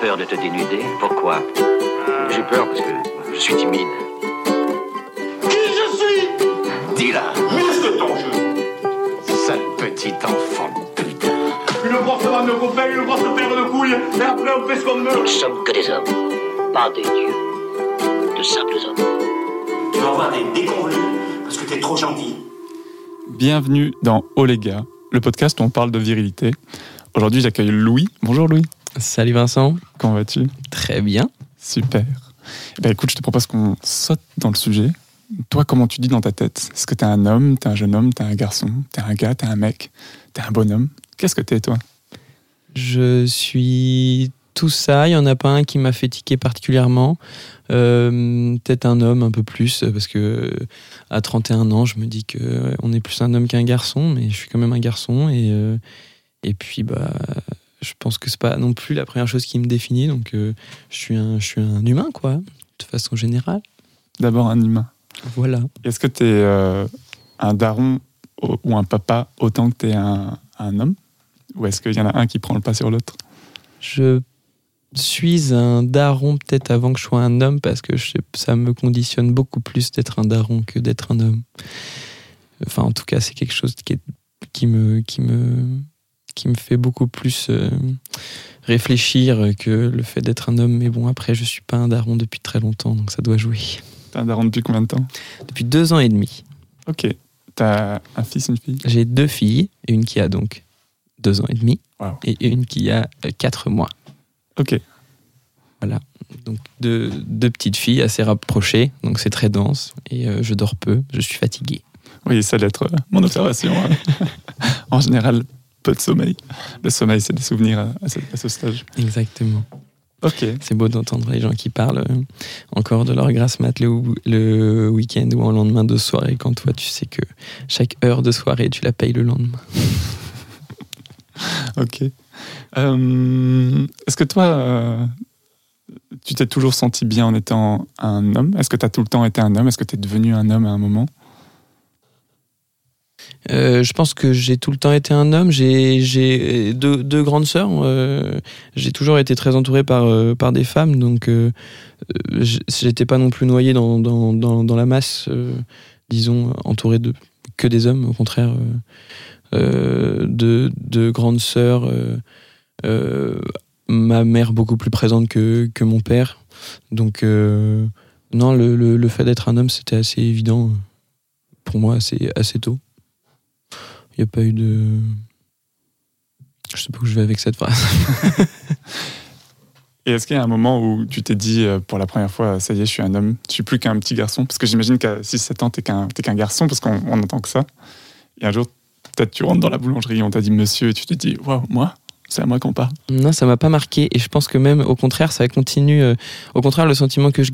peur de te dénuder Pourquoi? J'ai peur parce que je suis timide. Qui je suis? Dis-la, Muscle ton jeu sale petit enfant de putain. Une grosse vanne de copain, une grosse paire de couilles, et après on fait ce qu'on Nous veut ne sommes que des hommes, pas des dieux. De simples hommes. Tu vas avoir des déconvenus parce que t'es trop gentil. Bienvenue dans Oh les gars, le podcast où on parle de virilité. Aujourd'hui, j'accueille Louis. Bonjour Louis, Salut Vincent, comment vas-tu? Très bien. Super. Eh ben, écoute, je te propose qu'on saute dans le sujet. Toi, comment tu dis dans ta tête? Est-ce que t'es un homme, t'es un jeune homme, t'es un garçon, t'es un gars, t'es un mec, t'es un bonhomme? Qu'est-ce que t'es toi? Je suis tout ça, il n'y en a pas un qui m'a fait tiquer particulièrement. Euh, Peut-être un homme un peu plus, parce que à 31 ans, je me dis que on est plus un homme qu'un garçon, mais je suis quand même un garçon. Et, euh, et puis, bah, je pense que c'est pas non plus la première chose qui me définit, donc euh, je, suis un, je suis un humain, quoi, de façon générale. D'abord un humain. Voilà. Est-ce que t'es euh, un daron ou un papa autant que t'es un, un homme? Ou est-ce qu'il y en a un qui prend le pas sur l'autre? Je suis un daron peut-être avant que je sois un homme parce que je ça me conditionne beaucoup plus d'être un daron que d'être un homme. Enfin, en tout cas, c'est quelque chose qui, est- qui, me, qui, me, qui me fait beaucoup plus euh, réfléchir que le fait d'être un homme. Mais bon, après, je suis pas un daron depuis très longtemps, donc ça doit jouer. T'es un daron depuis combien de temps? Depuis deux ans et demi. Ok. T'as un fils, une fille? J'ai deux filles, une qui a donc deux ans et demi Wow. et une qui a euh, quatre mois. Ok. Donc deux, deux petites filles assez rapprochées, donc c'est très dense et euh, je dors peu, je suis fatigué. Oui, ça doit être euh, mon observation. hein. en général, peu de sommeil. Le sommeil, c'est des souvenirs à, à ce, à ce stage. Exactement. Ok. C'est beau d'entendre les gens qui parlent euh, encore de leur grasse mat le, le week-end ou en lendemain de soirée quand toi tu sais que chaque heure de soirée tu la payes le lendemain. Ok. Euh, Est-ce que toi, euh, tu t'es toujours senti bien en étant un homme? Est-ce que tu as tout le temps été un homme? Est-ce que tu es devenu un homme à un moment? Euh, je pense que j'ai tout le temps été un homme. J'ai deux, grandes sœurs. euh, j'ai toujours été très entouré par, euh, par des femmes, donc j'étais pas non plus noyé dans, dans, dans, la masse, disons, entouré de que des hommes. Au contraire, de, de grandes sœurs. ma mère beaucoup plus présente que, que mon père. Donc, non, le, le, le fait d'être un homme, c'était assez évident pour moi, assez, assez tôt. Il n'y a pas eu de. Je sais pas où je vais avec cette phrase. Et est-ce qu'il y a un moment où tu t'es dit euh, pour la première fois, ça y est, je suis un homme, je suis plus qu'un petit garçon? Parce que j'imagine qu'à 6-7 ans, t'es qu'un qu'un garçon, parce qu'on on entend que ça. Et un jour, peut-être tu rentres dans la boulangerie, on t'a dit monsieur, et tu te dis, waouh, moi? C'est à moi qu'on parle. Non, ça m'a pas marqué. Et je pense que même, au contraire, ça continue. euh, au contraire, le sentiment que je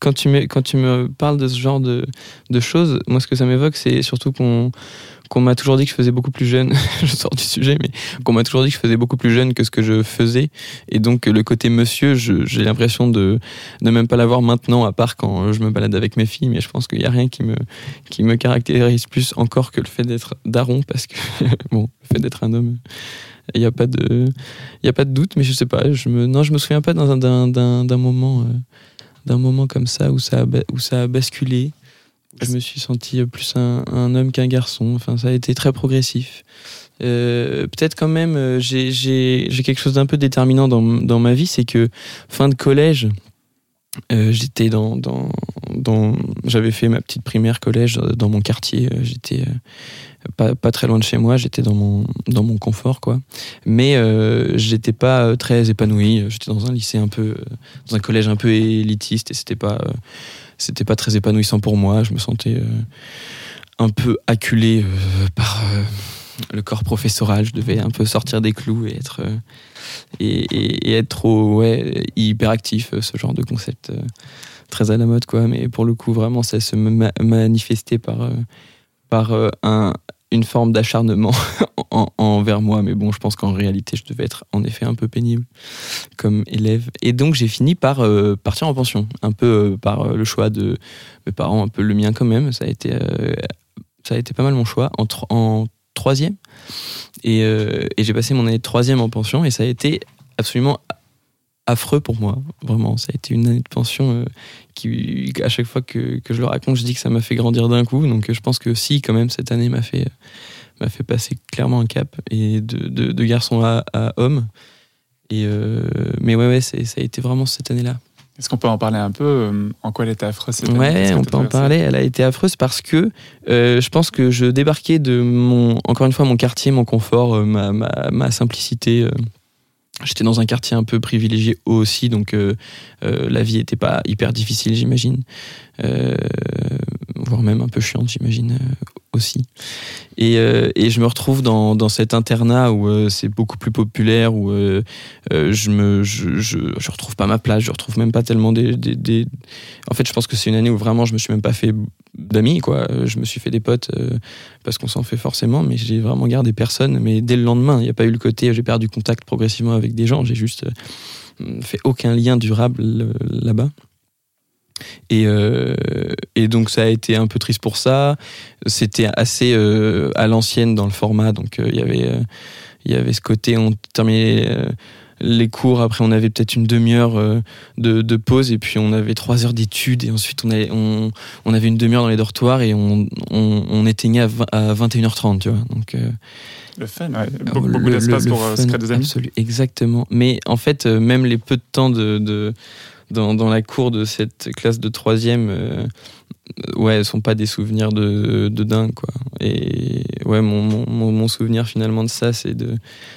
quand tu me, quand tu me parles de ce genre de, de choses, moi, ce que ça m'évoque, c'est surtout qu'on qu'on m'a toujours dit que je faisais beaucoup plus jeune. je sors du sujet, mais qu'on m'a toujours dit que je faisais beaucoup plus jeune que ce que je faisais. Et donc, le côté monsieur, j'ai l'impression de ne même pas l'avoir maintenant, à part quand je me balade avec mes filles. Mais je pense qu'il n'y a rien qui me, qui me caractérise plus encore que le fait d'être daron, parce que, bon, le fait d'être un homme. Il n'y a pas de, y a pas de doute, mais je sais pas. Je me, non, je me souviens pas d'un, moment, euh, d'un moment comme ça où ça où ça a basculé. Je me suis senti plus un, homme qu'un garçon. Enfin, ça a été très progressif. Euh, peut-être quand même, euh, j'ai, quelque chose d'un peu déterminant dans, dans ma vie, c'est que fin de collège, euh, j'étais dans, dans, dans, j'avais fait ma petite primaire collège dans mon quartier. J'étais pas, pas très loin de chez moi. J'étais dans mon, dans mon confort, quoi. Mais j'étais pas très épanoui. J'étais dans un lycée un peu, dans un collège un peu élitiste et c'était pas, c'était pas très épanouissant pour moi. Je me sentais euh, un peu acculé euh, par euh, le corps professoral. Je devais un peu sortir des clous et être et, être trop ouais hyperactif. Ce genre de concept très à la mode, quoi. Mais pour le coup, vraiment, ça se ma- manifestait par par un une forme d'acharnement en- envers moi, mais bon, je pense qu'en réalité, je devais être en effet un peu pénible comme élève. Et donc, j'ai fini par euh, partir en pension, un peu euh, par euh, le choix de mes parents, un peu le mien quand même. Ça a été, ça a été pas mal mon choix en, en troisième. Et, et j'ai passé mon année troisième en pension, et ça a été absolument affreux pour moi, vraiment. Ça a été une année de pension euh, qui, à chaque fois que, que, je le raconte, je dis que ça m'a fait grandir d'un coup. Donc je pense que si, quand même, cette année m'a fait, m'a fait passer clairement un cap et de, de, de garçon à, à homme. Et euh, mais ouais, ouais, ça a été vraiment cette année-là. Est-ce qu'on peut en parler un peu euh, En quoi elle était affreuse cette année? Ouais, on peut en parler. Elle a été affreuse parce que euh, je pense que je débarquais de mon, encore une fois, mon quartier, mon confort, euh, ma, ma, ma, simplicité. Euh. J'étais dans un quartier un peu privilégié aussi, donc euh, la vie n'était pas hyper difficile, j'imagine. voire même un peu chiante, j'imagine euh, et, je me retrouve dans, cet internat où euh, c'est beaucoup plus populaire, où euh, je je, retrouve pas ma place, je retrouve même pas tellement des. En fait, je pense que c'est une année où vraiment je me suis même pas fait d'amis, quoi. Je me suis fait des potes parce qu'on s'en fait forcément, mais j'ai vraiment gardé personne. Mais dès le lendemain, il n'y a pas eu le côté j'ai perdu contact progressivement avec des gens, j'ai juste fait aucun lien durable là-bas. Et, euh, et, donc ça a été un peu triste pour ça. C'était assez euh, à l'ancienne dans le format, donc il euh, y avait il y avait ce côté on terminait les cours, après on avait peut-être une demi-heure de, de, pause et puis on avait trois heures d'études et ensuite on avait, on, on avait une demi-heure dans les dortoirs et on, on, on éteignait à, à 21h30, tu vois. Donc, le fun, ouais. beaucoup, beaucoup d'espace pour se créer des amis. Absolument, exactement. Mais en fait, même les peu de temps de, de dans, dans, la cour de cette classe de troisième, euh, ouais, sont pas des souvenirs de, de dingue, quoi. Et ouais, mon, mon, mon souvenir finalement de ça, c'est de,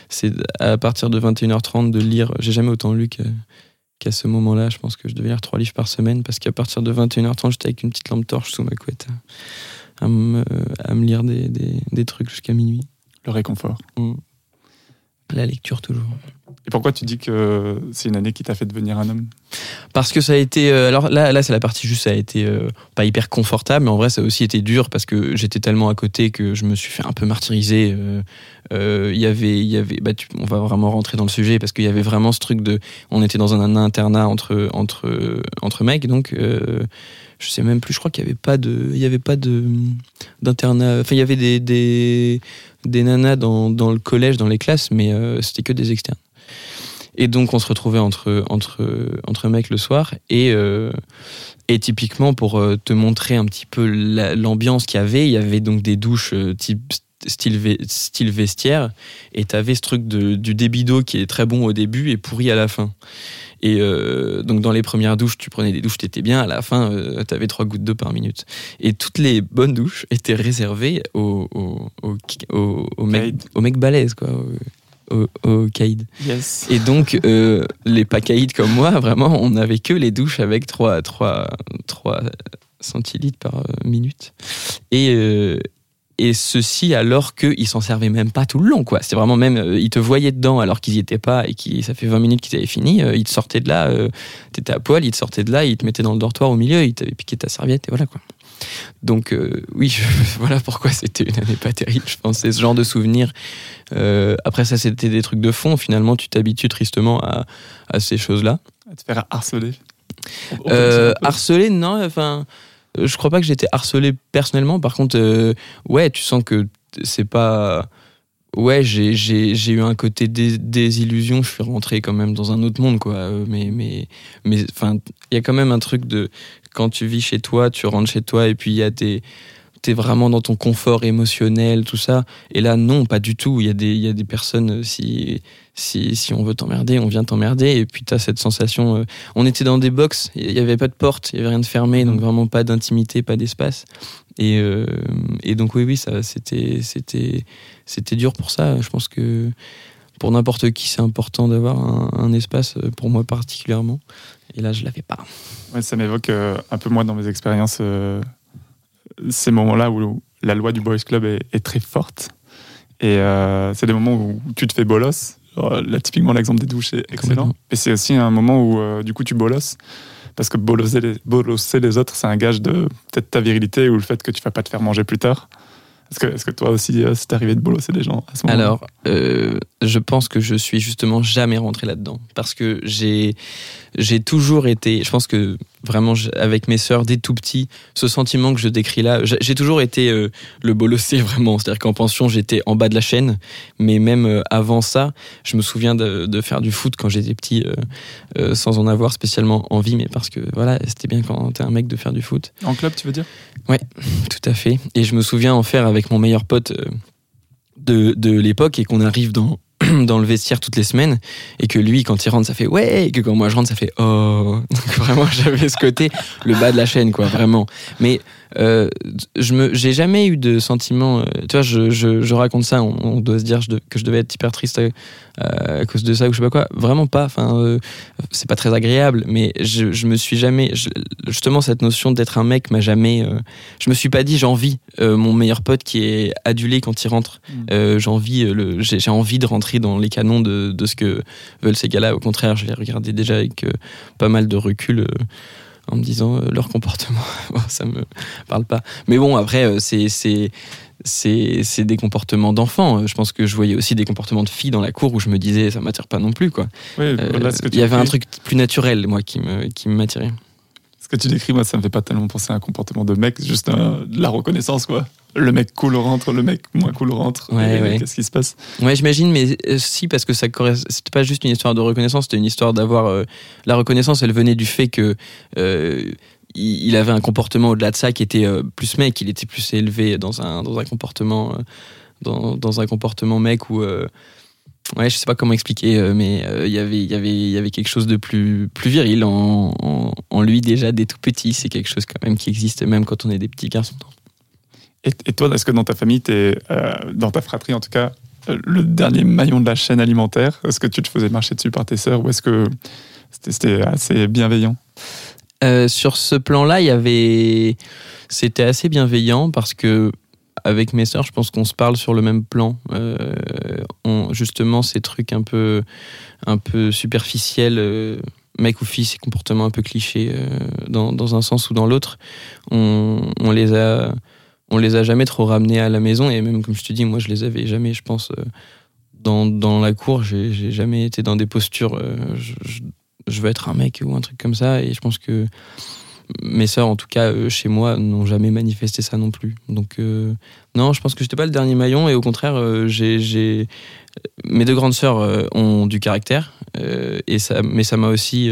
c'est à partir de 21h30 de lire. J'ai jamais autant lu qu'à ce moment-là. Je pense que je devais lire trois livres par semaine parce qu'à partir de 21h30, j'étais avec une petite lampe torche sous ma couette à me, à me lire des, des, des trucs jusqu'à minuit. Le réconfort. Mmh. La lecture toujours. Et pourquoi tu dis que c'est une année qui t'a fait devenir un homme? Parce que ça a été. Euh, alors là, là c'est la partie juste, ça a été euh, pas hyper confortable, mais en vrai, ça a aussi été dur parce que j'étais tellement à côté que je me suis fait un peu martyriser. Il euh, y avait, y avait. Bah, on va vraiment rentrer dans le sujet parce qu'il y avait vraiment ce truc de. On était dans un internat entre entre entre mecs, donc je sais même plus, je crois qu'il n'y avait pas de, il y avait pas de d'internat. Enfin, il y avait des, des, des nanas dans, dans, le collège, dans les classes, mais euh, c'était que des externes. Et donc, on se retrouvait entre entre entre mecs le soir et euh, et typiquement pour euh, te montrer un petit peu l'ambiance qu'il y avait, il y avait donc des douches euh, type style, style vestiaire et t'avais ce truc de, du débit d'eau qui est très bon au début et pourri à la fin. Et euh, donc dans les premières douches, tu prenais des douches, t'étais bien. À la fin, euh, t'avais trois gouttes d'eau par minute. Et toutes les bonnes douches étaient réservées aux au, au, au, au mecs balèzes, quoi. Au, au caïd. Yes. Et donc, euh, les pas caïds comme moi, vraiment, on n'avait que les douches avec 3, 3, 3 centilitres par minute. Et, euh, et ceci alors qu'ils s'en servaient même pas tout le long quoi. C'est vraiment même euh, ils te voyaient dedans alors qu'ils y étaient pas et qui ça fait 20 minutes qu'ils avaient fini euh, ils te sortaient de là euh, t'étais à poil ils te sortaient de là ils te mettaient dans le dortoir au milieu ils t'avaient piqué ta serviette et voilà quoi. Donc euh, oui je, voilà pourquoi c'était une année pas terrible je pense. C'est ce genre de souvenir après ça c'était des trucs de fond. Finalement tu t'habitues tristement à, à ces choses là à te faire harceler. Harceler non enfin je crois pas que j'ai été harcelé personnellement. Par contre, euh, ouais, tu sens que c'est pas. Ouais, j'ai, eu un côté des, illusions. Je suis rentré quand même dans un autre monde, quoi. Euh, mais, mais, mais, il y a quand même un truc de quand tu vis chez toi, tu rentres chez toi et puis il y a des t'es vraiment dans ton confort émotionnel, tout ça. Et là, non, pas du tout. Il y a des, il y a des personnes, si, si, si on veut t'emmerder, on vient t'emmerder. Et puis, t'as cette sensation. Euh, on était dans des box, il n'y avait pas de porte, il n'y avait rien de fermé, donc vraiment pas d'intimité, pas d'espace. Et, euh, et donc, oui, oui, ça, c'était, c'était, c'était dur pour ça. Je pense que pour n'importe qui, c'est important d'avoir un, un, espace, euh, pour moi particulièrement. Et là, je l'avais pas. Ouais, ça m'évoque euh, un peu moi dans mes expériences. Ces moments-là où la loi du boys club est, est très forte. Et euh, c'est des moments où tu te fais bolos. Là, typiquement, l'exemple des douches est excellent. Et c'est aussi un moment où, euh, du coup, tu bolosses. Parce que bolosser les, bolosser les autres, c'est un gage de peut-être ta virilité ou le fait que tu vas pas te faire manger plus tard. Est-ce que, est que, toi aussi, euh, c'est arrivé de bolosser des gens à ce moment Alors, euh, je pense que je suis justement jamais rentré là-dedans. Parce que j'ai, j'ai toujours été. Je pense que vraiment avec mes sœurs dès tout petit, ce sentiment que je décris là, j'ai toujours été euh, le bolossé vraiment. C'est-à-dire qu'en pension, j'étais en bas de la chaîne, mais même euh, avant ça, je me souviens de, de faire du foot quand j'étais petit, euh, sans en avoir spécialement envie, mais parce que voilà, c'était bien quand t'es un mec de faire du foot. En club, tu veux dire? Tout à fait. Et je me souviens en faire avec mon meilleur pote de, de l'époque et qu'on arrive dans, dans le vestiaire toutes les semaines et que lui, quand il rentre, ça fait ouais, et que quand moi je rentre, ça fait oh. Donc vraiment, j'avais ce côté, le bas de la chaîne, quoi, vraiment. Mais euh, je me, j'ai jamais eu de sentiment. euh, tu vois, je, je, je raconte ça, on, on doit se dire je de- que je devais être hyper triste à, à cause de ça ou je sais pas quoi. Vraiment pas. Enfin, euh, c'est pas très agréable, mais je, je me suis jamais. justement, cette notion d'être un mec m'a jamais. euh, je me suis pas dit j'envie euh, mon meilleur pote qui est adulé quand il rentre. Mm. Euh, j'envie euh, le, j'ai, j'ai envie de rentrer dans les canons de, de ce que veulent ces gars-là. Au contraire, je les regardais déjà avec euh, pas mal de recul. En me disant euh, leur comportement, bon, ça me parle pas. Mais bon, après, euh, c'est c'est c'est c'est des comportements d'enfants. Je pense que je voyais aussi des comportements de filles dans la cour où je me disais ça m'attire pas non plus quoi. Oui, Euh, Il y avait un truc plus naturel moi qui me qui m'attirait. Ce que tu décris, moi, ça me fait pas tellement penser à un comportement de mec, juste un- de la reconnaissance, quoi. Le mec cool rentre, le mec moins cool rentre. Ouais, Et ouais. Qu'est-ce qui se passe? Ouais, j'imagine, mais euh, si, parce que ça c'était pas juste une histoire de reconnaissance, c'était une histoire d'avoir. euh, la reconnaissance, elle venait du fait que. euh, il avait un comportement au-delà de ça qui était euh, plus mec, il était plus élevé dans un, dans un comportement. dans, dans un comportement mec où. ouais, je sais pas comment expliquer, mais il y avait- il y avait il y avait quelque chose de plus, plus viril en, en, en lui déjà dès tout petit. C'est quelque chose quand même qui existe même quand on est des petits garçons. Et, toi, est-ce que dans ta famille, t'es, euh, dans ta fratrie en tout cas, euh, le dernier maillon de la chaîne alimentaire Est-ce que tu te faisais marcher dessus par tes sœurs ou est-ce que c'était, assez bienveillant? Euh, sur ce plan-là, avait, c'était assez bienveillant parce que avec mes sœurs, je pense qu'on se parle sur le même plan. Justement, ces trucs un peu, un peu superficiels, mec ou fille, ces comportements un peu clichés dans, un sens ou dans l'autre, on les a, on les a jamais trop ramenés à la maison et même comme je te dis, moi, je les avais jamais, je pense. euh, dans, dans la cour, j'ai jamais été dans des postures. euh, je, je- je veux être un mec ou un truc comme ça. Et je pense que mes sœurs, en tout cas euh, chez moi, n'ont jamais manifesté ça non plus. Donc non, je pense que j'étais pas le dernier maillon et au contraire, j'ai, mes deux grandes sœurs ont du caractère et ça, mais ça m'a aussi,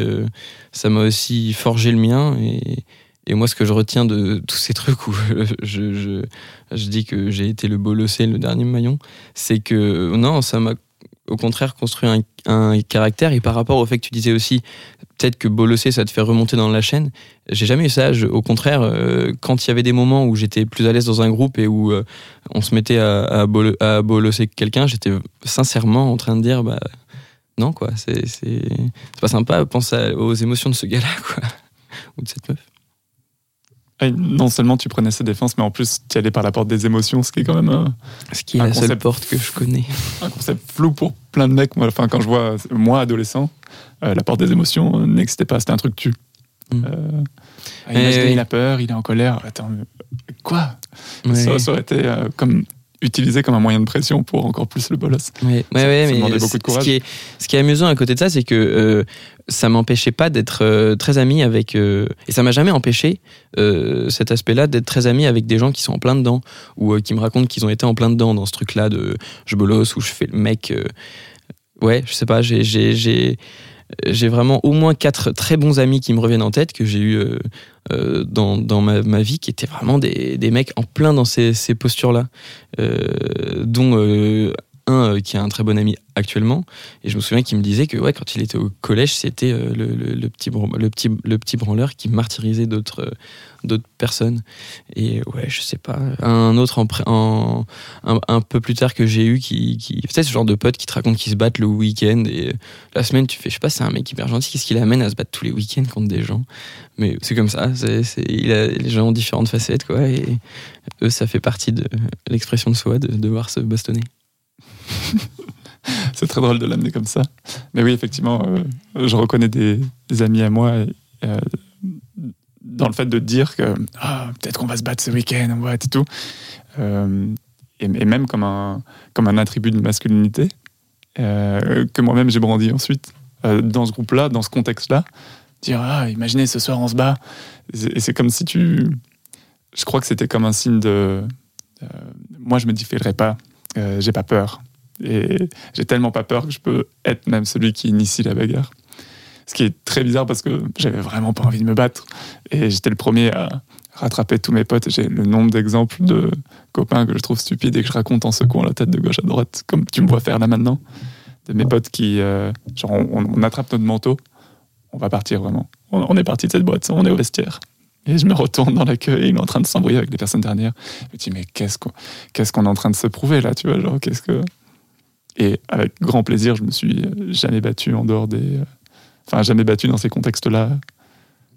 ça m'a aussi forgé le mien et et moi, ce que je retiens de tous ces trucs où je, dis que j'ai été le bolossé, le dernier maillon, c'est que non, ça m'a au contraire construit un, caractère. Et par rapport au fait que tu disais aussi, peut-être que bolosser, ça te fait remonter dans la chaîne. J'ai jamais eu ça. Au contraire, euh, quand il y avait des moments où j'étais plus à l'aise dans un groupe et où euh, on se mettait à, à, à bolosser quelqu'un, j'étais sincèrement en train de dire, bah non, quoi, c'est pas sympa. Pense aux émotions de ce gars-là, quoi. Ou de cette meuf. Et Non seulement tu prenais ses défenses, mais en plus tu allais par la porte des émotions, ce qui est quand même un, Ce qui est Un la seule porte que je connais. un concept flou pour plein de mecs. Moi, enfin, quand je vois, moi, adolescent, euh, la porte des émotions euh, n'existait pas, c'était un truc tu. Mm. Euh, il a peur, il est en colère. Attends, mais quoi? Ouais. ça, ça aurait été euh, comme utilisé comme un moyen de pression pour encore plus le bolos. Ouais, ouais, mais demandait beaucoup de ce courage. qui est, ce qui est amusant à côté de ça, c'est que euh, ça m'empêchait pas d'être euh, très ami avec, euh, et ça m'a jamais empêché euh, cet aspect-là d'être très ami avec des gens qui sont en plein dedans ou euh, qui me racontent qu'ils ont été en plein dedans dans ce truc-là de je bolosse ou je fais le mec. euh, ouais, je sais pas, j'ai, j'ai, vraiment au moins quatre très bons amis qui me reviennent en tête que j'ai eu euh, euh, dans, dans ma, ma vie qui étaient vraiment des, des mecs en plein dans ces, ces postures-là, euh, dont un euh, qui a un très bon ami actuellement. Et je me souviens qu'il me disait que ouais, quand il était au collège, c'était euh, le, le- petit, le, petit, le petit branleur qui martyrisait d'autres euh, d'autres personnes. Et ouais, je sais pas. Un autre en, en- un, peu plus tard que j'ai eu qui, qui ce genre de pote qui te raconte qu'ils se battent le week-end et la semaine tu fais je sais pas c'est un mec hyper gentil qu'est-ce qui l'amène à se battre tous les week-ends contre des gens? Mais c'est comme ça les gens ont différentes facettes quoi et eux ça fait partie de l'expression de soi de devoir se bastonner C'est très drôle de l'amener comme ça. Mais oui, effectivement, euh, je reconnais des, amis à moi euh, dans le fait de dire que ah, peut-être qu'on va se battre ce week-end, on va être et tout. Euh, et, même comme un, comme un attribut de masculinité que moi-même j'ai brandi ensuite dans ce groupe-là, dans ce contexte-là. dire ah imaginez ce soir on se bat et c'est comme si tu je crois que c'était comme un signe de moi je me défilerai pas euh, j'ai pas peur. Et j'ai tellement pas peur que je peux être même celui qui initie la bagarre. Ce qui est très bizarre parce que j'avais vraiment pas envie de me battre. Et j'étais le premier à rattraper tous mes potes. J'ai le nombre d'exemples de copains que je trouve stupides et que je raconte en secouant la tête de gauche à droite comme tu me vois faire là maintenant. De mes potes qui euh, genre on, on attrape notre manteau. On va partir vraiment. On, est parti de cette boîte, on est au vestiaire. Et je me retourne dans la queue et il est en train de s'embrouiller avec les personnes dernières. Je me dis, mais qu'est-ce qu'on est en train de se prouver là, tu vois, genre, qu'est-ce que. Et avec grand plaisir, je me suis jamais battu en dehors des. Enfin, jamais battu dans ces contextes-là.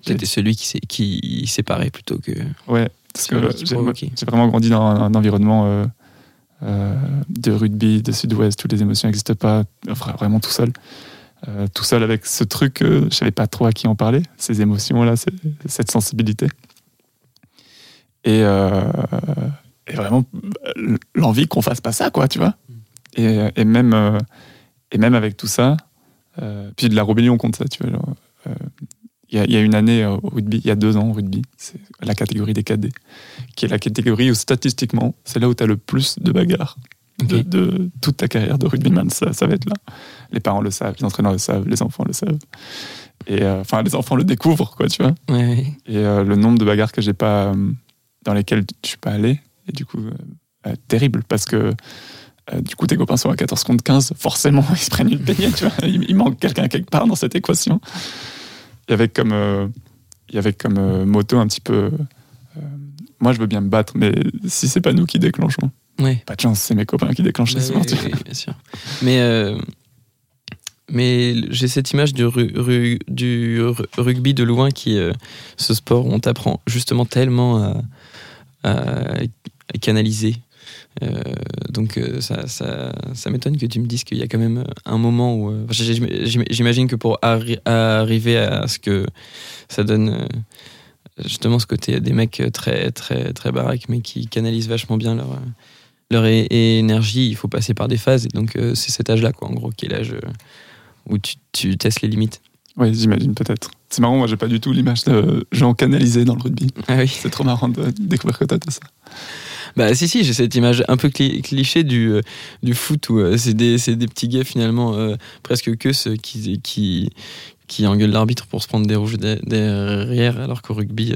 J'étais celui qui, qui séparait plutôt que. Ouais, parce que j'ai vraiment grandi dans un, environnement euh, euh, de rugby, de sud-ouest, toutes les émotions n'existent pas, vraiment tout seul. Euh, tout seul avec ce truc, euh, je savais pas trop à qui en parler, ces émotions-là, cette sensibilité. Et, euh, et vraiment l'envie qu'on fasse pas ça, quoi, tu vois. Et, même, et même avec tout ça, puis de la rébellion contre ça, tu vois. Il y, y, a une année au rugby, il y a deux ans au rugby, c'est la catégorie des cadets, qui est la catégorie où statistiquement, c'est là où tu as le plus de bagarres de, toute ta carrière de rugbyman. Ça, ça va être là. Les parents le savent, les entraîneurs le savent, les enfants le savent. Et euh, enfin, les enfants le découvrent, quoi, tu vois. Et euh, le nombre de bagarres que j'ai pas, euh, dans lesquelles je suis pas allé, et du coup, terrible, parce que du coup, tes copains sont à 14 contre 15, forcément, ils se prennent une peignée, tu vois. Il, manque quelqu'un quelque part dans cette équation. Il y avait comme, il y avait comme moto un petit peu. moi, je veux bien me battre, mais si c'est pas nous qui déclenchons. Pas de chance, c'est mes copains qui déclenchent les sports. Oui, bien sûr. Mais, euh, mais j'ai cette image du, du rugby de loin qui euh, ce sport où on t'apprend justement tellement à, canaliser. Euh, donc ça, ça, ça m'étonne que tu me dises qu'il y a quand même un moment où... J'imagine que pour arriver à ce que ça donne justement ce côté des mecs très très très baraques mais qui canalisent vachement bien leur leur énergie, il faut passer par des phases. Et donc, euh, c'est cet âge-là, quoi, en gros, qui est l'âge euh, où tu, tu, testes les limites. Oui, j'imagine peut-être. C'est marrant, moi, j'ai pas du tout l'image de gens canalisés dans le rugby. Ah oui. C'est trop marrant de découvrir que t'as tout ça. Bah si si j'ai cette image un peu cliché du, euh, du foot où c'est des, des, petits gars finalement presque que ceux qui, qui, qui engueulent l'arbitre pour se prendre des rouges derrière alors qu'au rugby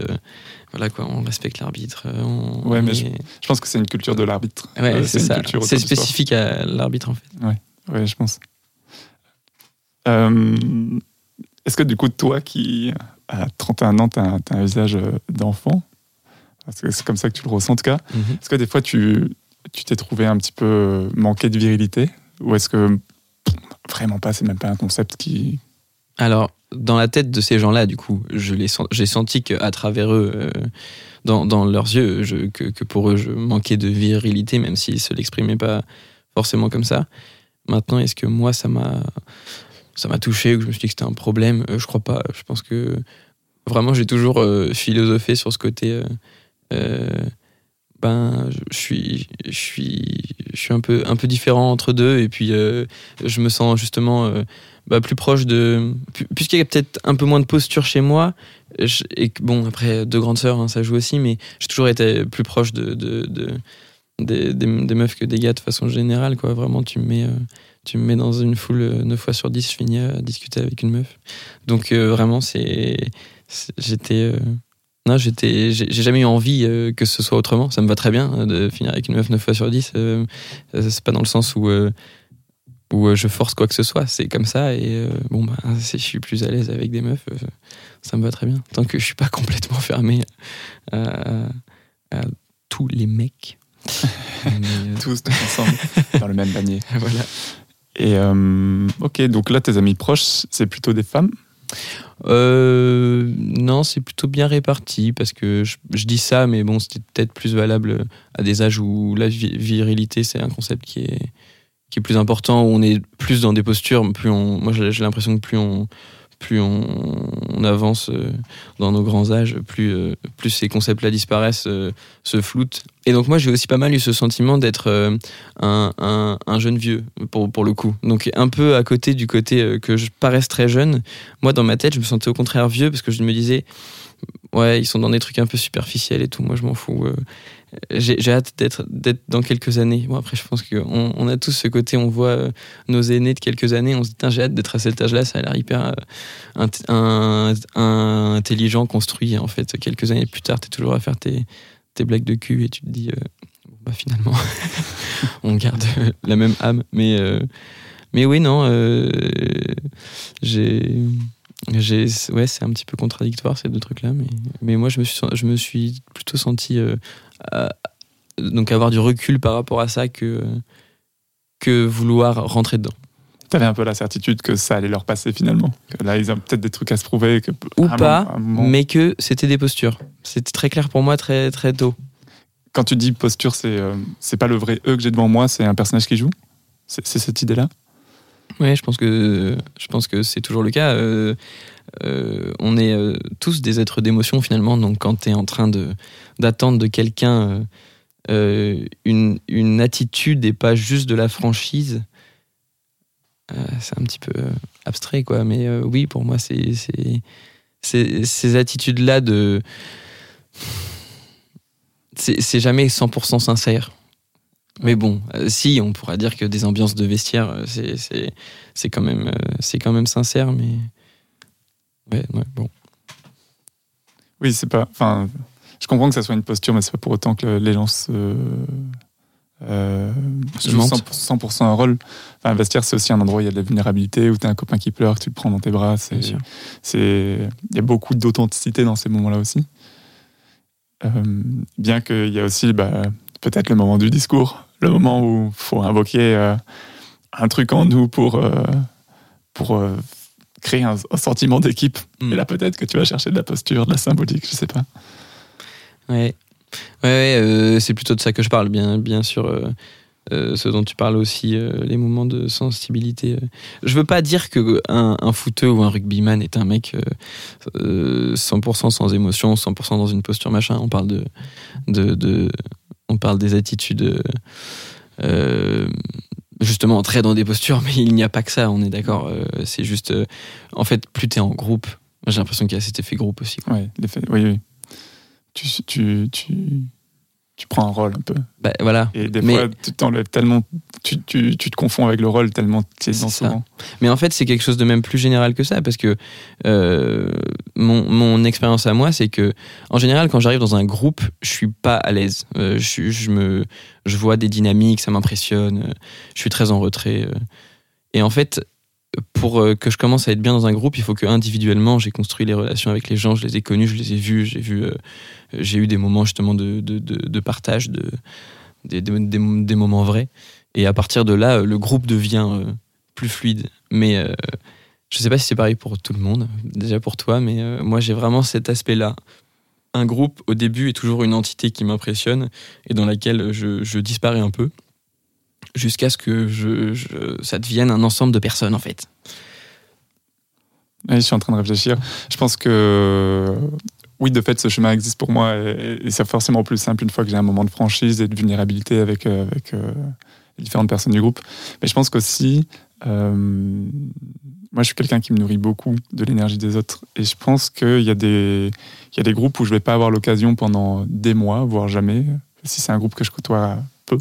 voilà quoi, on respecte l'arbitre. Euh, ouais, mais je, pense que c'est une culture de l'arbitre. Ouais, euh, c'est ça. C'est spécifique à l'arbitre en fait. Ouais, ouais je pense. Euh, est-ce que du coup, toi qui à 31 ans, tu as, un visage d'enfant, parce que c'est comme ça que tu le ressens en tout cas, mhm. est-ce que des fois tu tu t'es trouvé un petit peu manqué de virilité? Ou est-ce que vraiment pas, c'est même pas un concept qui. Alors, dans la tête de ces gens-là, du coup, j'ai senti qu'à travers eux, euh, dans, leurs yeux, que, pour eux, je manquais de virilité, même s'ils se l'exprimaient pas forcément comme ça. Maintenant, est-ce que moi, ça m'a ça touché ou je me suis dit que c'était un problème? Euh, Je crois pas. Je pense que vraiment, j'ai toujours euh, philosophé sur ce côté. ben, je suis, je suis, je suis un peu, un peu différent entre deux, et puis je me sens justement bah, plus proche de. Puisqu'il y a peut-être un peu moins de posture chez moi, et que, bon, après, deux grandes sœurs, hein, ça joue aussi, mais j'ai toujours été plus proche de, de, de des, meufs que des gars de façon générale, quoi. Vraiment, tu me mets, euh, mets dans une foule 9 euh, fois sur 10, je finis à discuter avec une meuf. Donc, euh, vraiment, c'est. J'étais. Non, j'étais, j'ai jamais eu envie que ce soit autrement. Ça me va très bien de finir avec une meuf 9 fois sur 10. c'est pas dans le sens où où euh, je force quoi que ce soit. C'est comme ça et euh, bon, bah, si je suis plus à l'aise avec des meufs, euh, ça me va très bien. Tant que je suis pas complètement fermé à, tous les mecs. tous, ensemble, dans le même panier. Voilà. Et ok, donc là, tes amis proches, c'est plutôt des femmes? Non, c'est plutôt bien réparti parce que je, je dis ça, mais bon, c'était peut-être plus valable à des âges où la virilité, c'est un concept qui est, qui est plus important, où on est plus dans des postures, plus on, moi j'ai l'impression que plus on, plus on, avance euh, dans nos grands âges, plus, euh, plus ces concepts-là disparaissent, euh, se floutent. Et donc moi j'ai aussi pas mal eu ce sentiment d'être un, un, un jeune vieux pour, pour le coup. Donc un peu à côté du côté que je paraisse très jeune. Moi dans ma tête je me sentais au contraire vieux parce que je me disais ouais ils sont dans des trucs un peu superficiels et tout. Moi je m'en fous. J'ai hâte d'être dans quelques années. Bon après je pense qu'on on a tous ce côté on voit euh, nos aînés de quelques années on se dit j'ai hâte d'être à cet âge-là. Ça a l'air hyper euh, intelligent, construit. En fait quelques années plus tard t'es toujours à faire tes tes blagues de cul et tu te dis euh, bah finalement on garde la même âme mais mais oui non j'ai j'ai ouais c'est un petit peu contradictoire ces deux trucs là mais mais moi je me suis je me suis plutôt senti euh, à- donc avoir du recul par rapport à ça que que vouloir rentrer dedans T'avais un peu la certitude que ça allait leur passer finalement. Que là, ils ont peut-être des trucs à se prouver. Que, ou pas moment- moment- mais que c'était des postures c'était très clair pour moi très très tôt Quand tu dis posture, c'est euh, c'est pas le vrai eux que j'ai devant moi, c'est un personnage qui joue? C'est cette idée-là? Ouais, je pense que je pense que c'est toujours le cas. Euh, euh, on est euh, tous des êtres d'émotion finalement. Donc quand tu es en train d'attendre de quelqu'un une, attitude et pas juste de la franchise, c'est un petit peu abstrait quoi. Mais oui, pour moi, ces attitudes là c'est jamais 100% sincère. Mais bon, euh, si, on pourra dire que des ambiances de vestiaire, euh, c'est- c'est c'est quand, même, euh, c'est quand même sincère, mais. Ouais, ouais, bon. Oui, c'est pas. Enfin, je comprends que ça soit une posture, mais c'est pas pour autant que les gens se. Jouent mentent. 100%, 100% un rôle. Enfin, un vestiaire, c'est aussi un endroit où il y a de la vulnérabilité, où tu as un copain qui pleure, tu le prends dans tes bras. C'est, c'est, il y a beaucoup d'authenticité dans ces moments-là aussi. Bien qu'il y a aussi bah, peut-être le moment du discours, le moment où il faut invoquer euh, un truc en nous pour, euh, pour euh, créer un, un sentiment d'équipe. Mm. Et là, peut-être que tu vas chercher de la posture, de la symbolique, je sais pas. Ouais, ouais, ouais, c'est plutôt de ça que je parle, bien, bien sûr. euh, ce dont tu parles aussi, euh, les moments de sensibilité. Je veux pas dire que un, un footeux ou un rugbyman est un mec euh, euh, 100% sans émotion, 100% dans une posture machin. On parle de, de, de- on parle des attitudes, euh, euh, justement très dans des postures, mais il n'y a pas que ça. On est d'accord. euh, c'est juste, en fait, plus t'es en groupe. J'ai l'impression qu'il y a cet effet groupe aussi. oui, oui. Tu, tu, tu, tu prends un rôle un peu. Bah, voilà. Et des Mais- fois, tu t'enlèves tellement. Tu, tu, tu te confonds avec le rôle tellement tu es souvent. Mais en fait, c'est quelque chose de même plus général que ça, parce que euh, mon, mon expérience à moi, c'est que en général, quand j'arrive dans un groupe, je suis pas à l'aise. Euh, je, je me, je vois des dynamiques, ça m'impressionne. euh, je suis très en retrait. euh. et en fait, pour euh, que je commence à être bien dans un groupe, il faut que individuellement, j'ai construit les relations avec les gens, je les ai connus, je les ai vus, j'ai vu, euh, eu des moments justement de, de, de, partage, de, des, des, des- moments vrais. Et à partir de là, euh, le groupe devient plus fluide. Mais euh, je sais pas si c'est pareil pour tout le monde, déjà pour toi, mais moi j'ai vraiment cet aspect-là. Un groupe, au début, est toujours une entité qui m'impressionne et dans laquelle je, je disparais un peu, jusqu'à ce que je, ça devienne un ensemble de personnes, en fait. Je suis en train de réfléchir. Je pense que. Oui, de fait, ce chemin existe pour moi et, c'est forcément plus simple une fois que j'ai un moment de franchise et de vulnérabilité avec, euh, avec euh, les différentes personnes du groupe. Mais je pense qu'aussi, euh, moi, je suis quelqu'un qui me nourrit beaucoup de l'énergie des autres. Et je pense qu'il y, a des- il y a des groupes où je vais pas avoir l'occasion pendant des mois, voire jamais, si c'est un groupe que je côtoie peu,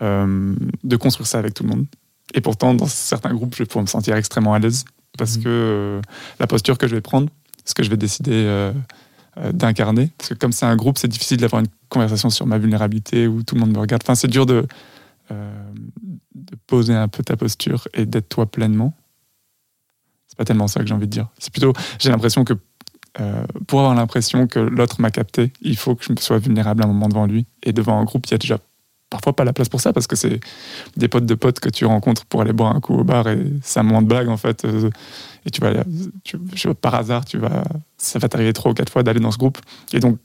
de construire ça avec tout le monde. Et pourtant, dans certains groupes, je vais pouvoir me sentir extrêmement à l'aise parce Mhm. que euh, la posture que je vais prendre, ce que je vais décider euh, euh, d'incarner, parce que comme c'est un groupe, c'est difficile d'avoir une conversation sur ma vulnérabilité où tout le monde me regarde. Enfin, c'est dur de, euh, de poser un peu ta posture et d'être toi pleinement. C'est pas tellement ça que j'ai envie de dire. C'est plutôt, j'ai l'impression que euh, pour avoir l'impression que l'autre m'a capté, il faut que je me sois vulnérable à un moment devant lui. Et devant un groupe, il y a déjà parfois pas la place pour ça parce que c'est des potes de potes que tu rencontres pour aller boire un coup au bar et c'est un moment de blague en fait. Euh, Et tu vas, aller- tu, je par hasard, tu vas, ça va t'arriver trois ou quatre fois d'aller dans ce groupe. Et donc,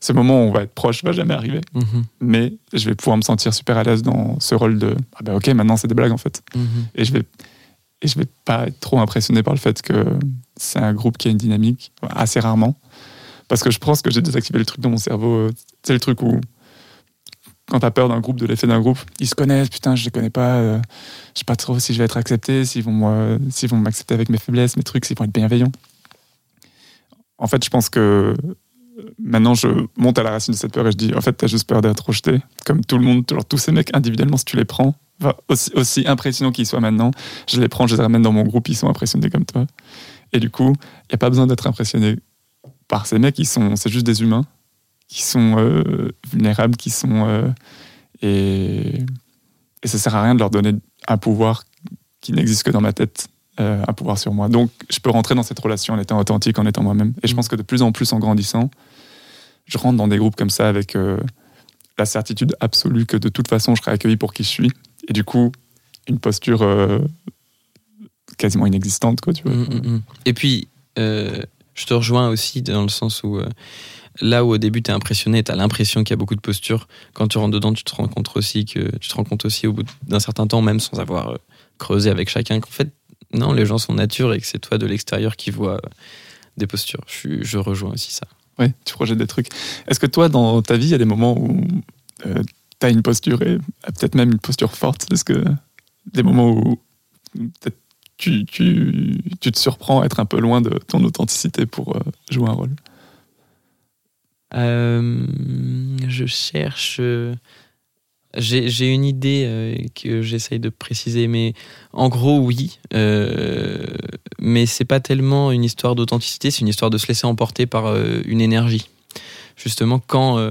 ce moment où on va être proche va jamais arriver. Mhm, Mais je vais pouvoir me sentir super à l'aise dans ce rôle de ah ben ok, maintenant c'est des blagues en fait. mhm. Et je vais et je vais pas être trop impressionné par le fait que c'est un groupe qui a une dynamique assez rarement. Parce que je pense que j'ai désactivé le truc dans mon cerveau. C'est le truc où, quand t'as peur d'un groupe, de l'effet d'un groupe, ils se connaissent, putain, je les connais pas, euh, je sais pas trop si je vais être accepté, s'ils vont, vont m'accepter avec mes faiblesses, mes trucs, s'ils vont être bienveillants. En fait, je pense que maintenant, je monte à la racine de cette peur et je dis, en fait, t'as juste peur d'être rejeté. Comme tout le monde, tous ces mecs individuellement, si tu les prends, aussi, aussi impressionnants qu'ils soient maintenant, je les prends, je les ramène dans mon groupe, ils sont impressionnés comme toi. Et du coup, il n'y a pas besoin d'être impressionné par ces mecs, ils sont, c'est juste des humains qui sont euh, vulnérables, qui sont. Euh, et, et ça sert à rien de leur donner un pouvoir qui n'existe que dans ma tête, euh, un pouvoir sur moi. Donc, je peux rentrer dans cette relation en étant authentique, en étant moi-même. Et je pense que de plus en plus, en grandissant, je rentre dans des groupes comme ça avec la certitude absolue que de toute façon, je serai accueilli pour qui je suis. Et du coup, une posture quasiment inexistante, quoi, tu vois. Mm, mm, mm. Et puis, je te rejoins aussi dans le sens où là où au début tu es impressionné, tu as l'impression qu'il y a beaucoup de postures, quand tu rentres dedans, tu te rends compte aussi que tu te rends compte aussi au bout d'un certain temps, même sans avoir euh, creusé avec chacun, qu'en fait, non, les gens sont nature et que c'est toi de l'extérieur qui vois euh, des postures. Je, rejoins aussi ça. Ouais, tu projettes des trucs. Est-ce que toi, dans ta vie, il y a des moments où euh, tu as une posture et peut-être même une posture forte? Est-ce que des moments où tu, tu, tu, te surprends à être un peu loin de ton authenticité pour jouer un rôle euh, je cherche. Euh, j'ai une idée euh, que j'essaye de préciser, mais en gros, oui. mais c'est pas tellement une histoire d'authenticité, c'est une histoire de se laisser emporter par une énergie. Justement, quand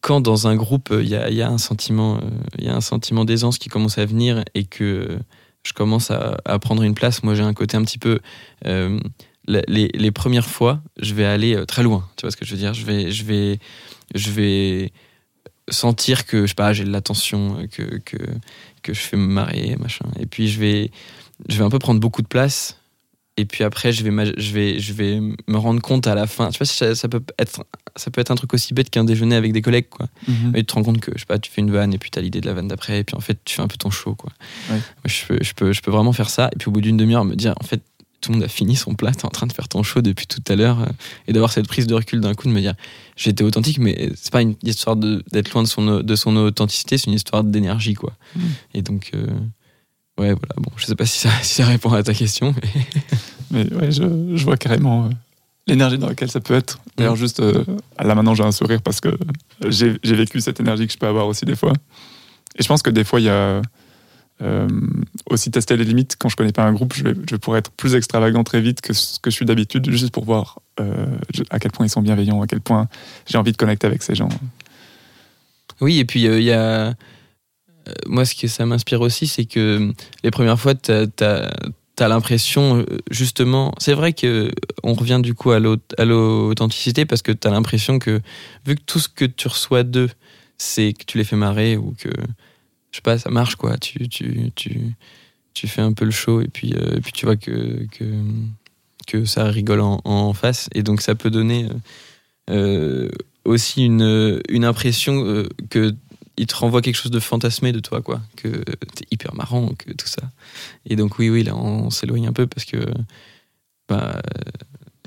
quand dans un groupe il y a, un sentiment il d'aisance qui commence à venir et que je commence à prendre une place moi j'ai un côté un petit peu les, premières fois, je vais aller euh, très loin. Tu vois ce que je veux dire? Je vais, je vais, je vais sentir que je sais pas, j'ai de l'attention, euh, que, que, que je fais me marrer, machin. Et puis je vais, je vais un peu prendre beaucoup de place. Et puis après, je vais, je vais, je vais me rendre compte à la fin. Tu vois, ça, ça peut être, ça peut être un truc aussi bête qu'un déjeuner avec des collègues, quoi. Mhm. Et tu te rends compte que, je sais pas, tu fais une vanne et puis tu as l'idée de la vanne d'après, et puis en fait, tu fais un peu ton show, quoi. Je, peux, je, peux, je peux vraiment faire ça. Et puis au bout d'une demi-heure, me dire, en fait, tout le monde a fini son plat, t'es en train de faire ton show depuis tout à l'heure, euh, et d'avoir cette prise de recul d'un coup, de me dire j'étais authentique, mais c'est pas une histoire d'être loin de son, de son authenticité, c'est une histoire d'énergie, quoi. Mm. Et donc, euh, ouais, voilà, bon, je sais pas si ça, si ça répond à ta question, mais. mais ouais, je, je, vois carrément euh, l'énergie dans laquelle ça peut être. D'ailleurs, mm. juste là maintenant, j'ai un sourire parce que j'ai vécu cette énergie que je peux avoir aussi des fois. Et je pense que des fois, il y a euh, aussi tester les limites. Quand je connais pas un groupe, je vais, je pourrais être plus extravagant très vite que ce que je suis d'habitude, juste pour voir euh, à quel point ils sont bienveillants, à quel point j'ai envie de connecter avec ces gens. Oui, et puis euh, il y a. moi, ce que ça m'inspire aussi, c'est que les premières fois, tu as, l'impression, justement. C'est vrai que on revient du coup à l'authenticité parce que tu as l'impression que, vu que tout ce que tu reçois d'eux, c'est que tu les fais marrer ou que je sais pas, ça marche quoi. Tu, tu, tu, tu fais un peu le show et puis, euh, et puis tu vois que, que, que ça rigole en, face. Et donc ça peut donner euh, euh aussi une, une impression euh, que te renvoie quelque chose de fantasmé de toi, quoi. Que t'es hyper marrant, que tout ça. Et donc, oui, oui, là, on, s'éloigne un peu parce que, bah,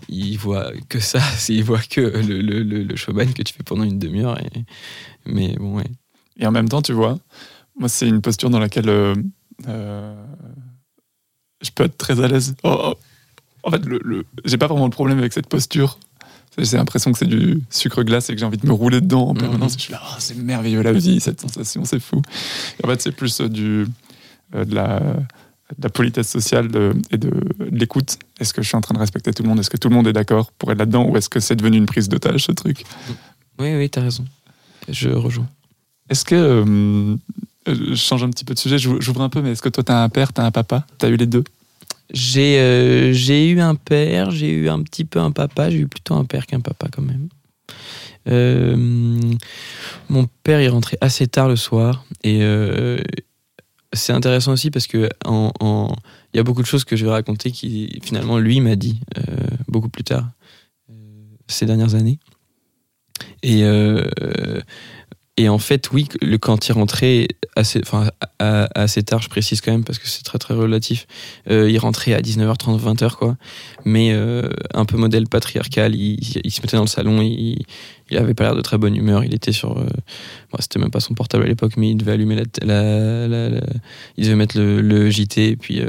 il voit que ça, il voit que le, le, le, showman que tu fais pendant une demi-heure. Et, mais bon, ouais. Et en même temps, tu vois, moi, c'est une posture dans laquelle euh, euh, je peux être très à l'aise. Oh, oh. En fait, le, j'ai pas vraiment de problème avec cette posture. J'ai l'impression que c'est du sucre glace et que j'ai envie de me rouler dedans en permanence. Mhm. Je suis là, oh, c'est merveilleux la vie, cette sensation, c'est fou. en fait, c'est plus euh, du, de, la, la politesse sociale et de, l'écoute. Est-ce que je suis en train de respecter tout le monde? Est-ce que tout le monde est d'accord pour être là-dedans? Ou est-ce que c'est devenu une prise d'otage, ce truc? Oui, oui, t'as raison. Je rejoins. Est-ce que euh, je change un petit peu de sujet, j'ouvre un peu, mais est-ce que toi, tu as un père, tu as un papa? Tu as eu les deux? J'ai euh, eu un père, j'ai eu un petit peu un papa, j'ai eu plutôt un père qu'un papa quand même. Euh, mon père est rentré assez tard le soir et c'est intéressant aussi parce que il y a beaucoup de choses que je vais raconter qui finalement lui m'a dit beaucoup plus tard ces dernières années. Et et en fait, oui, le, quand il rentrait assez, enfin, assez tard, je précise quand même parce que c'est très très relatif, euh, il rentrait à 19h30, 20h quoi. Mais euh, un peu modèle patriarcal, il, se mettait dans le salon, il, il avait pas l'air de très bonne humeur, il était sur. Euh, c'était même pas son portable à l'époque, mais il devait allumer la. la, la, il devait mettre le, le JT, et puis,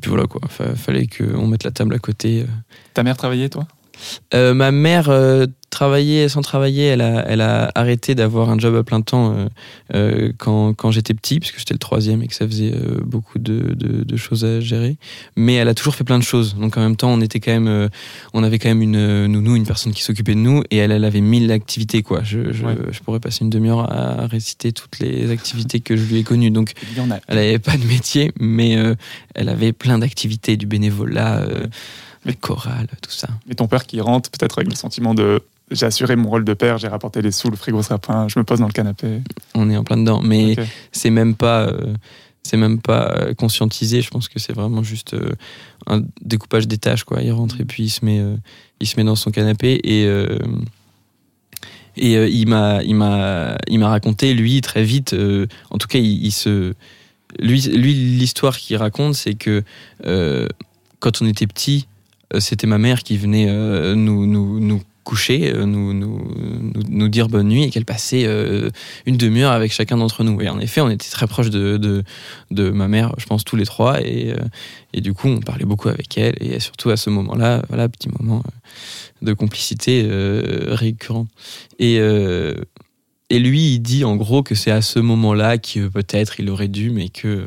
puis voilà quoi. Fallait qu'on mette la table à côté. Ta mère travaillait toi? Euh, ma mère euh, travaillait sans travailler. Elle a, elle a arrêté d'avoir un job à plein temps euh, quand, quand j'étais petit, puisque j'étais le troisième et que ça faisait beaucoup de, de, de, choses à gérer. Mais elle a toujours fait plein de choses. Donc en même temps, on était quand même, on avait quand même une nounou, une personne qui s'occupait de nous, et elle, elle avait mille activités quoi. Je, je, ouais. je pourrais passer une demi-heure à réciter toutes les activités que je lui ai connues. Donc elle avait pas de métier, mais elle avait plein d'activités, du bénévolat. Ouais mais chorale, tout ça. Et ton père qui rentre peut-être avec le sentiment de j'ai assuré mon rôle de père, j'ai rapporté les sous, le frigo sera plein, je me pose dans le canapé. On est en plein dedans, mais okay. c'est même pas. Euh, c'est même pas euh, conscientisé, je pense que c'est vraiment juste euh, un découpage des tâches. Quoi. Il rentre et puis il se met, euh, il se met dans son canapé et, et il m'a il m'a il m'a raconté lui très vite en tout cas il, il se lui lui l'histoire qu'il raconte c'est que quand on était petit c'était ma mère qui venait euh, nous, nous, nous coucher, euh, nous, nous, nous, dire bonne nuit et qu'elle passait une demi-heure avec chacun d'entre nous. Et en effet, on était très proches de, de, de, ma mère, je pense tous les trois, et, et du coup, on parlait beaucoup avec elle, et surtout à ce moment-là, voilà, petit moment de complicité euh, récurrent. Et, euh, et lui, il dit en gros que c'est à ce moment-là que peut-être il aurait dû, mais que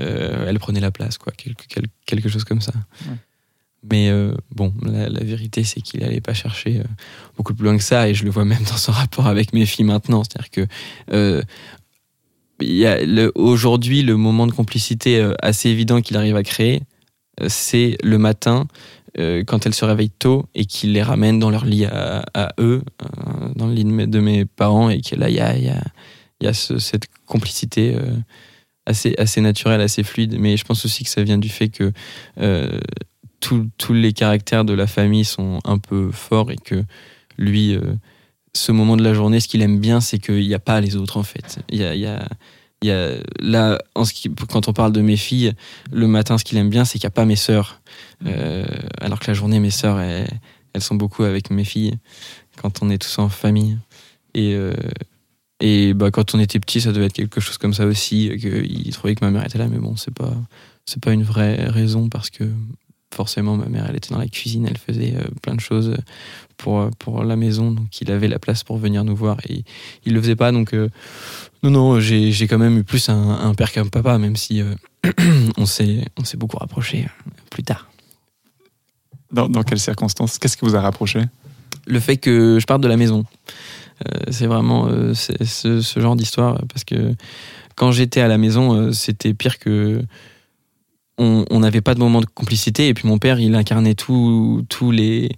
euh, elle prenait la place, quoi, quelque, quelque chose comme ça. Mais euh, bon, la, vérité, c'est qu'il n'allait pas chercher euh, beaucoup plus loin que ça, et je le vois même dans son rapport avec mes filles maintenant. C'est-à-dire que euh, aujourd'hui, le moment de complicité assez évident qu'il arrive à créer, c'est le matin, quand elles se réveillent tôt, et qu'il les ramène dans leur lit à, eux, dans le lit de mes, parents, et que là, il y a, y a, cette complicité assez, assez naturelle, assez fluide. Mais je pense aussi que ça vient du fait que tous les caractères de la famille sont un peu forts et que lui, euh, ce moment de la journée, ce qu'il aime bien, c'est qu'il n'y a pas les autres en fait. Il y a, y a, y a, là, en ce qui, quand on parle de mes filles, le matin, ce qu'il aime bien, c'est qu'il n'y a pas mes sœurs. Euh, alors que la journée, mes sœurs, elles, elles, sont beaucoup avec mes filles quand on est tous en famille. Et, euh, et bah, quand on était petit, ça devait être quelque chose comme ça aussi. Il trouvait que ma mère était là, mais bon, c'est pas, c'est pas une vraie raison parce que forcément, ma mère, elle était dans la cuisine, elle faisait euh, plein de choses pour, pour la maison, donc il avait la place pour venir nous voir et il le faisait pas. Donc, euh, non, non, j'ai quand même eu plus un, un père qu'un papa, même si euh, on s'est beaucoup rapproché plus tard. Dans, dans quelles circonstances? Qu'est-ce qui vous a rapproché? Le fait que je parte de la maison. Euh, c'est vraiment euh, ce, ce, genre d'histoire, parce que quand j'étais à la maison, c'était pire que on n'avait pas de moment de complicité. Et puis mon père, il incarnait tous les,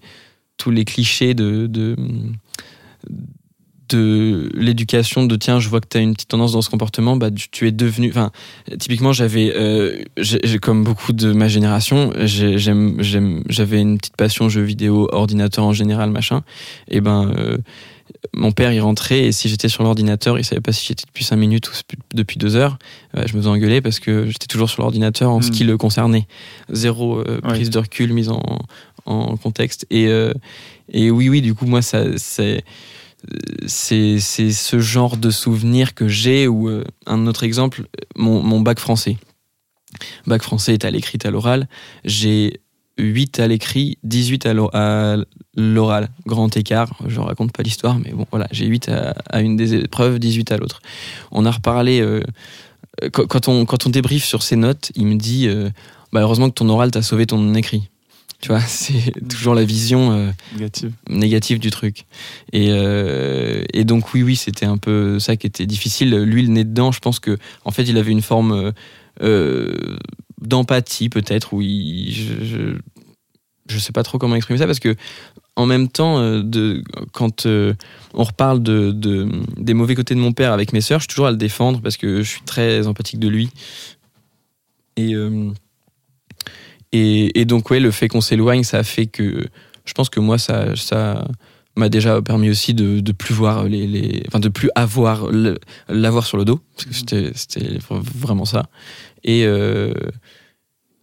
tous les clichés de, de, de l'éducation de tiens je vois que tu as une petite tendance dans ce comportement bah tu es devenu enfin typiquement j'avais euh, comme beaucoup de ma génération j'avais une petite passion jeux vidéo ordinateur en général machin et ben euh, mon père il rentrait et si j'étais sur l'ordinateur il savait pas si j'étais depuis 5 minutes ou depuis 2 heures euh, je me faisais engueuler parce que j'étais toujours sur l'ordinateur en mmh. ce qui le concernait zéro euh, prise ouais. de recul mise en, en contexte et euh, et oui oui du coup moi ça c'est c'est ce genre de souvenir que j'ai ou un autre exemple mon, mon bac français bac français est à l'écrit à l'oral j'ai 8 à l'écrit, 18 à l'oral. Grand écart, je raconte pas l'histoire, mais bon, voilà, j'ai 8 à, à, une des épreuves, 18 à l'autre. On a reparlé, euh, quand, on, quand on débriefe sur ces notes, il me dit euh, bah, heureusement que ton oral t'a sauvé ton écrit. Tu vois, c'est toujours la vision euh, négative. négative du truc. Et, euh, et donc, oui, oui, c'était un peu ça qui était difficile. Lui, le nez dedans, je pense que, en fait, il avait une forme euh, d'empathie peut-être où je, je, je sais pas trop comment exprimer ça parce que en même temps euh, de quand euh, on reparle de, de, des mauvais côtés de mon père avec mes sœurs je suis toujours à le défendre parce que je suis très empathique de lui. Et euh, et, et donc ouais le fait qu'on s'éloigne ça fait que je pense que moi ça ça m'a déjà permis aussi de, de plus voir les, les enfin de plus avoir l'avoir sur le dos parce que c'était c'était vraiment ça. Et euh,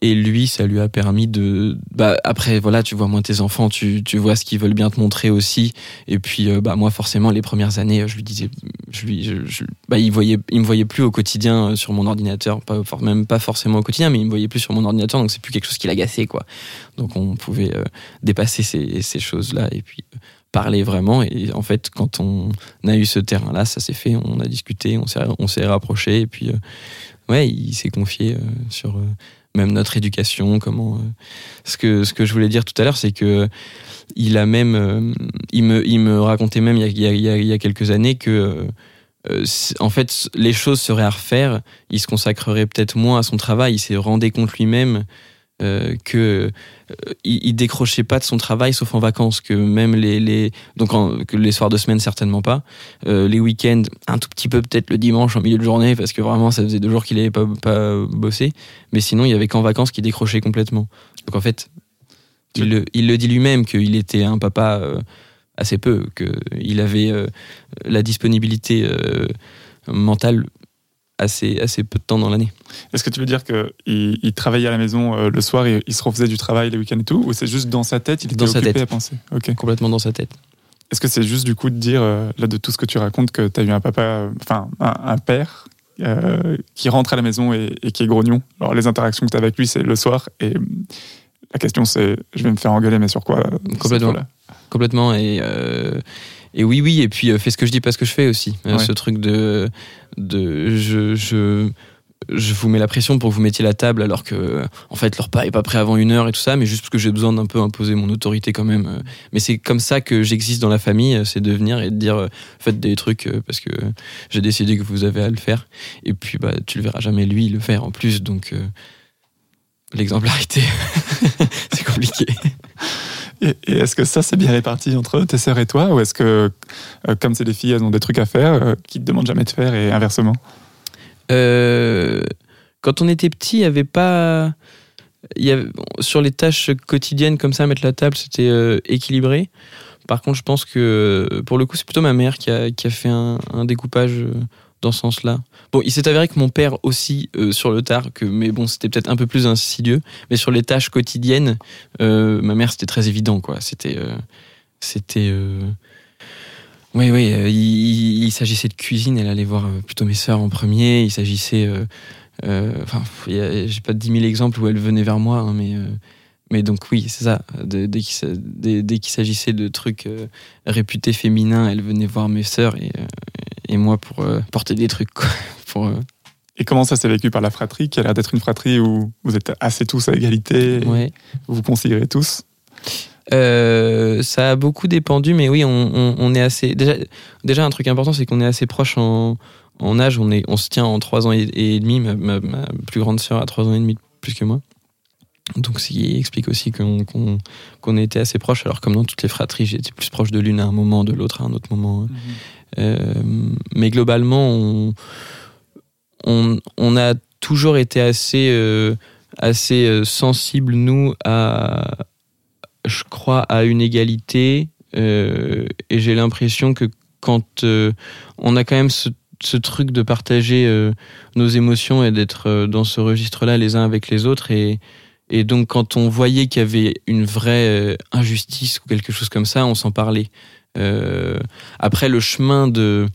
et lui ça lui a permis de bah après voilà tu vois moins tes enfants tu, tu vois ce qu'ils veulent bien te montrer aussi. Et puis euh, bah moi forcément les premières années je lui disais je lui je, je- bah il voyait il me voyait plus au quotidien euh, sur mon ordinateur. Pas même pas forcément au quotidien mais il me voyait plus sur mon ordinateur donc c'est plus quelque chose qui l'agaçait quoi. Donc on pouvait euh, dépasser ces, ces choses là et puis parler vraiment. Et en fait quand on a eu ce terrain là ça s'est fait on a discuté on s'est rapproché. Et puis euh, ouais il s'est confié euh, sur euh, même notre éducation comment ce que ce que je voulais dire tout à l'heure c'est que il a même il me il me racontait même il y a, il y a- il y a- quelques années que en fait les choses seraient à refaire. Il se consacrerait peut-être moins à son travail. Il s'est rendu compte lui-même euh, que euh, il, décrochait pas de son travail sauf en vacances que même les, les donc les soirs de semaine certainement pas. Euh, les week-ends un tout petit peu peut-être le dimanche en milieu de journée parce que vraiment ça faisait deux jours qu'il avait pas, bossé. Mais sinon il y avait qu'en vacances qu'il décrochait complètement. Donc en fait il le, il le dit lui-même qu'il était un papa euh, assez peu qu'il avait la disponibilité mentale assez assez peu de temps dans l'année Est-ce que tu veux dire qu'il il travaillait à la maison euh, le soir et il se refaisait du travail les week-ends et tout Ou c'est juste dans sa tête, il était Dans sa occupé tête. à penser? Ok. complètement dans sa tête Est-ce que c'est juste du coup de dire, euh, là, de tout ce que tu racontes, que tu as eu un papa, enfin, un, un père euh, qui rentre à la maison et, et qui est grognon? Alors, les interactions que tu as avec lui, c'est le soir. Et euh, la question, c'est je vais me faire engueuler, mais sur quoi Complètement. complètement et et oui oui et puis euh, fais ce que je dis pas ce que je fais aussi Euh, Ouais. ce truc de de je je vous mets la pression pour que vous mettiez la table alors que en fait le repas est pas prêt avant une heure et tout ça mais juste parce que j'ai besoin d'un peu imposer mon autorité quand même Euh, mais c'est comme ça que j'existe dans la famille euh, c'est de venir et de dire euh, faites des trucs parce que j'ai décidé que vous avez à le faire. Et puis bah tu le verras jamais lui le faire en plus donc l'exemplarité c'est compliqué Et, et est-ce que ça, c'est bien réparti entre tes sœurs et toi Ou est-ce que, euh, comme c'est des filles, elles ont des trucs à faire euh, qui te demandent jamais de faire et inversement? Euh, quand on était petit, il y avait pas. Il y avait, sur les tâches quotidiennes comme ça, mettre la table, c'était euh, équilibré. Par contre, je pense que pour le coup, c'est plutôt ma mère qui a, qui a fait un, un découpage dans ce sens-là. Bon, il s'est avéré que mon père aussi, euh, sur le tard, que, mais bon, c'était peut-être un peu plus insidieux. Mais sur les tâches quotidiennes, euh, ma mère, c'était très évident, quoi. C'était. euh, c'était. oui, oui, il, s'agissait de cuisine, elle allait voir plutôt mes sœurs en premier. Il s'agissait. Enfin, j'ai pas 10 000 exemples où elle venait vers moi, hein, mais. Mais donc oui, c'est ça. De- dès qu'il dès- dès s'agissait de trucs euh, réputés féminins, elle venait voir mes sœurs et, euh, et moi pour euh, porter des trucs. Quoi, pour, Et comment ça s'est vécu par la fratrie, qui a l'air d'être une fratrie où vous êtes assez tous à égalité, ouais. vous vous considérez tous? Ça a beaucoup dépendu, mais oui, on, on- on est assez. Déjà, déjà, un truc important, c'est qu'on est assez proche en, en âge. On, est, on se tient en 3 ans et, et demi. Ma, ma- ma plus grande sœur a 3 ans et demi de plus que moi. Donc, ce qui explique aussi qu'on qu'on qu'on était assez proches. Alors, comme dans toutes les fratries, j'étais plus proche de l'une à un moment, de l'autre à un autre moment. Euh, mais globalement, on, on, on a toujours été assez, euh, assez euh, sensibles, nous, à, je crois, à une égalité. euh, et j'ai l'impression que quand on a quand même ce, ce truc de partager euh, nos émotions et d'être euh, dans ce registre-là les uns avec les autres. Et, et donc, quand on voyait qu'il y avait une vraie euh, injustice ou quelque chose comme ça, on s'en parlait. Euh, après, le chemin de,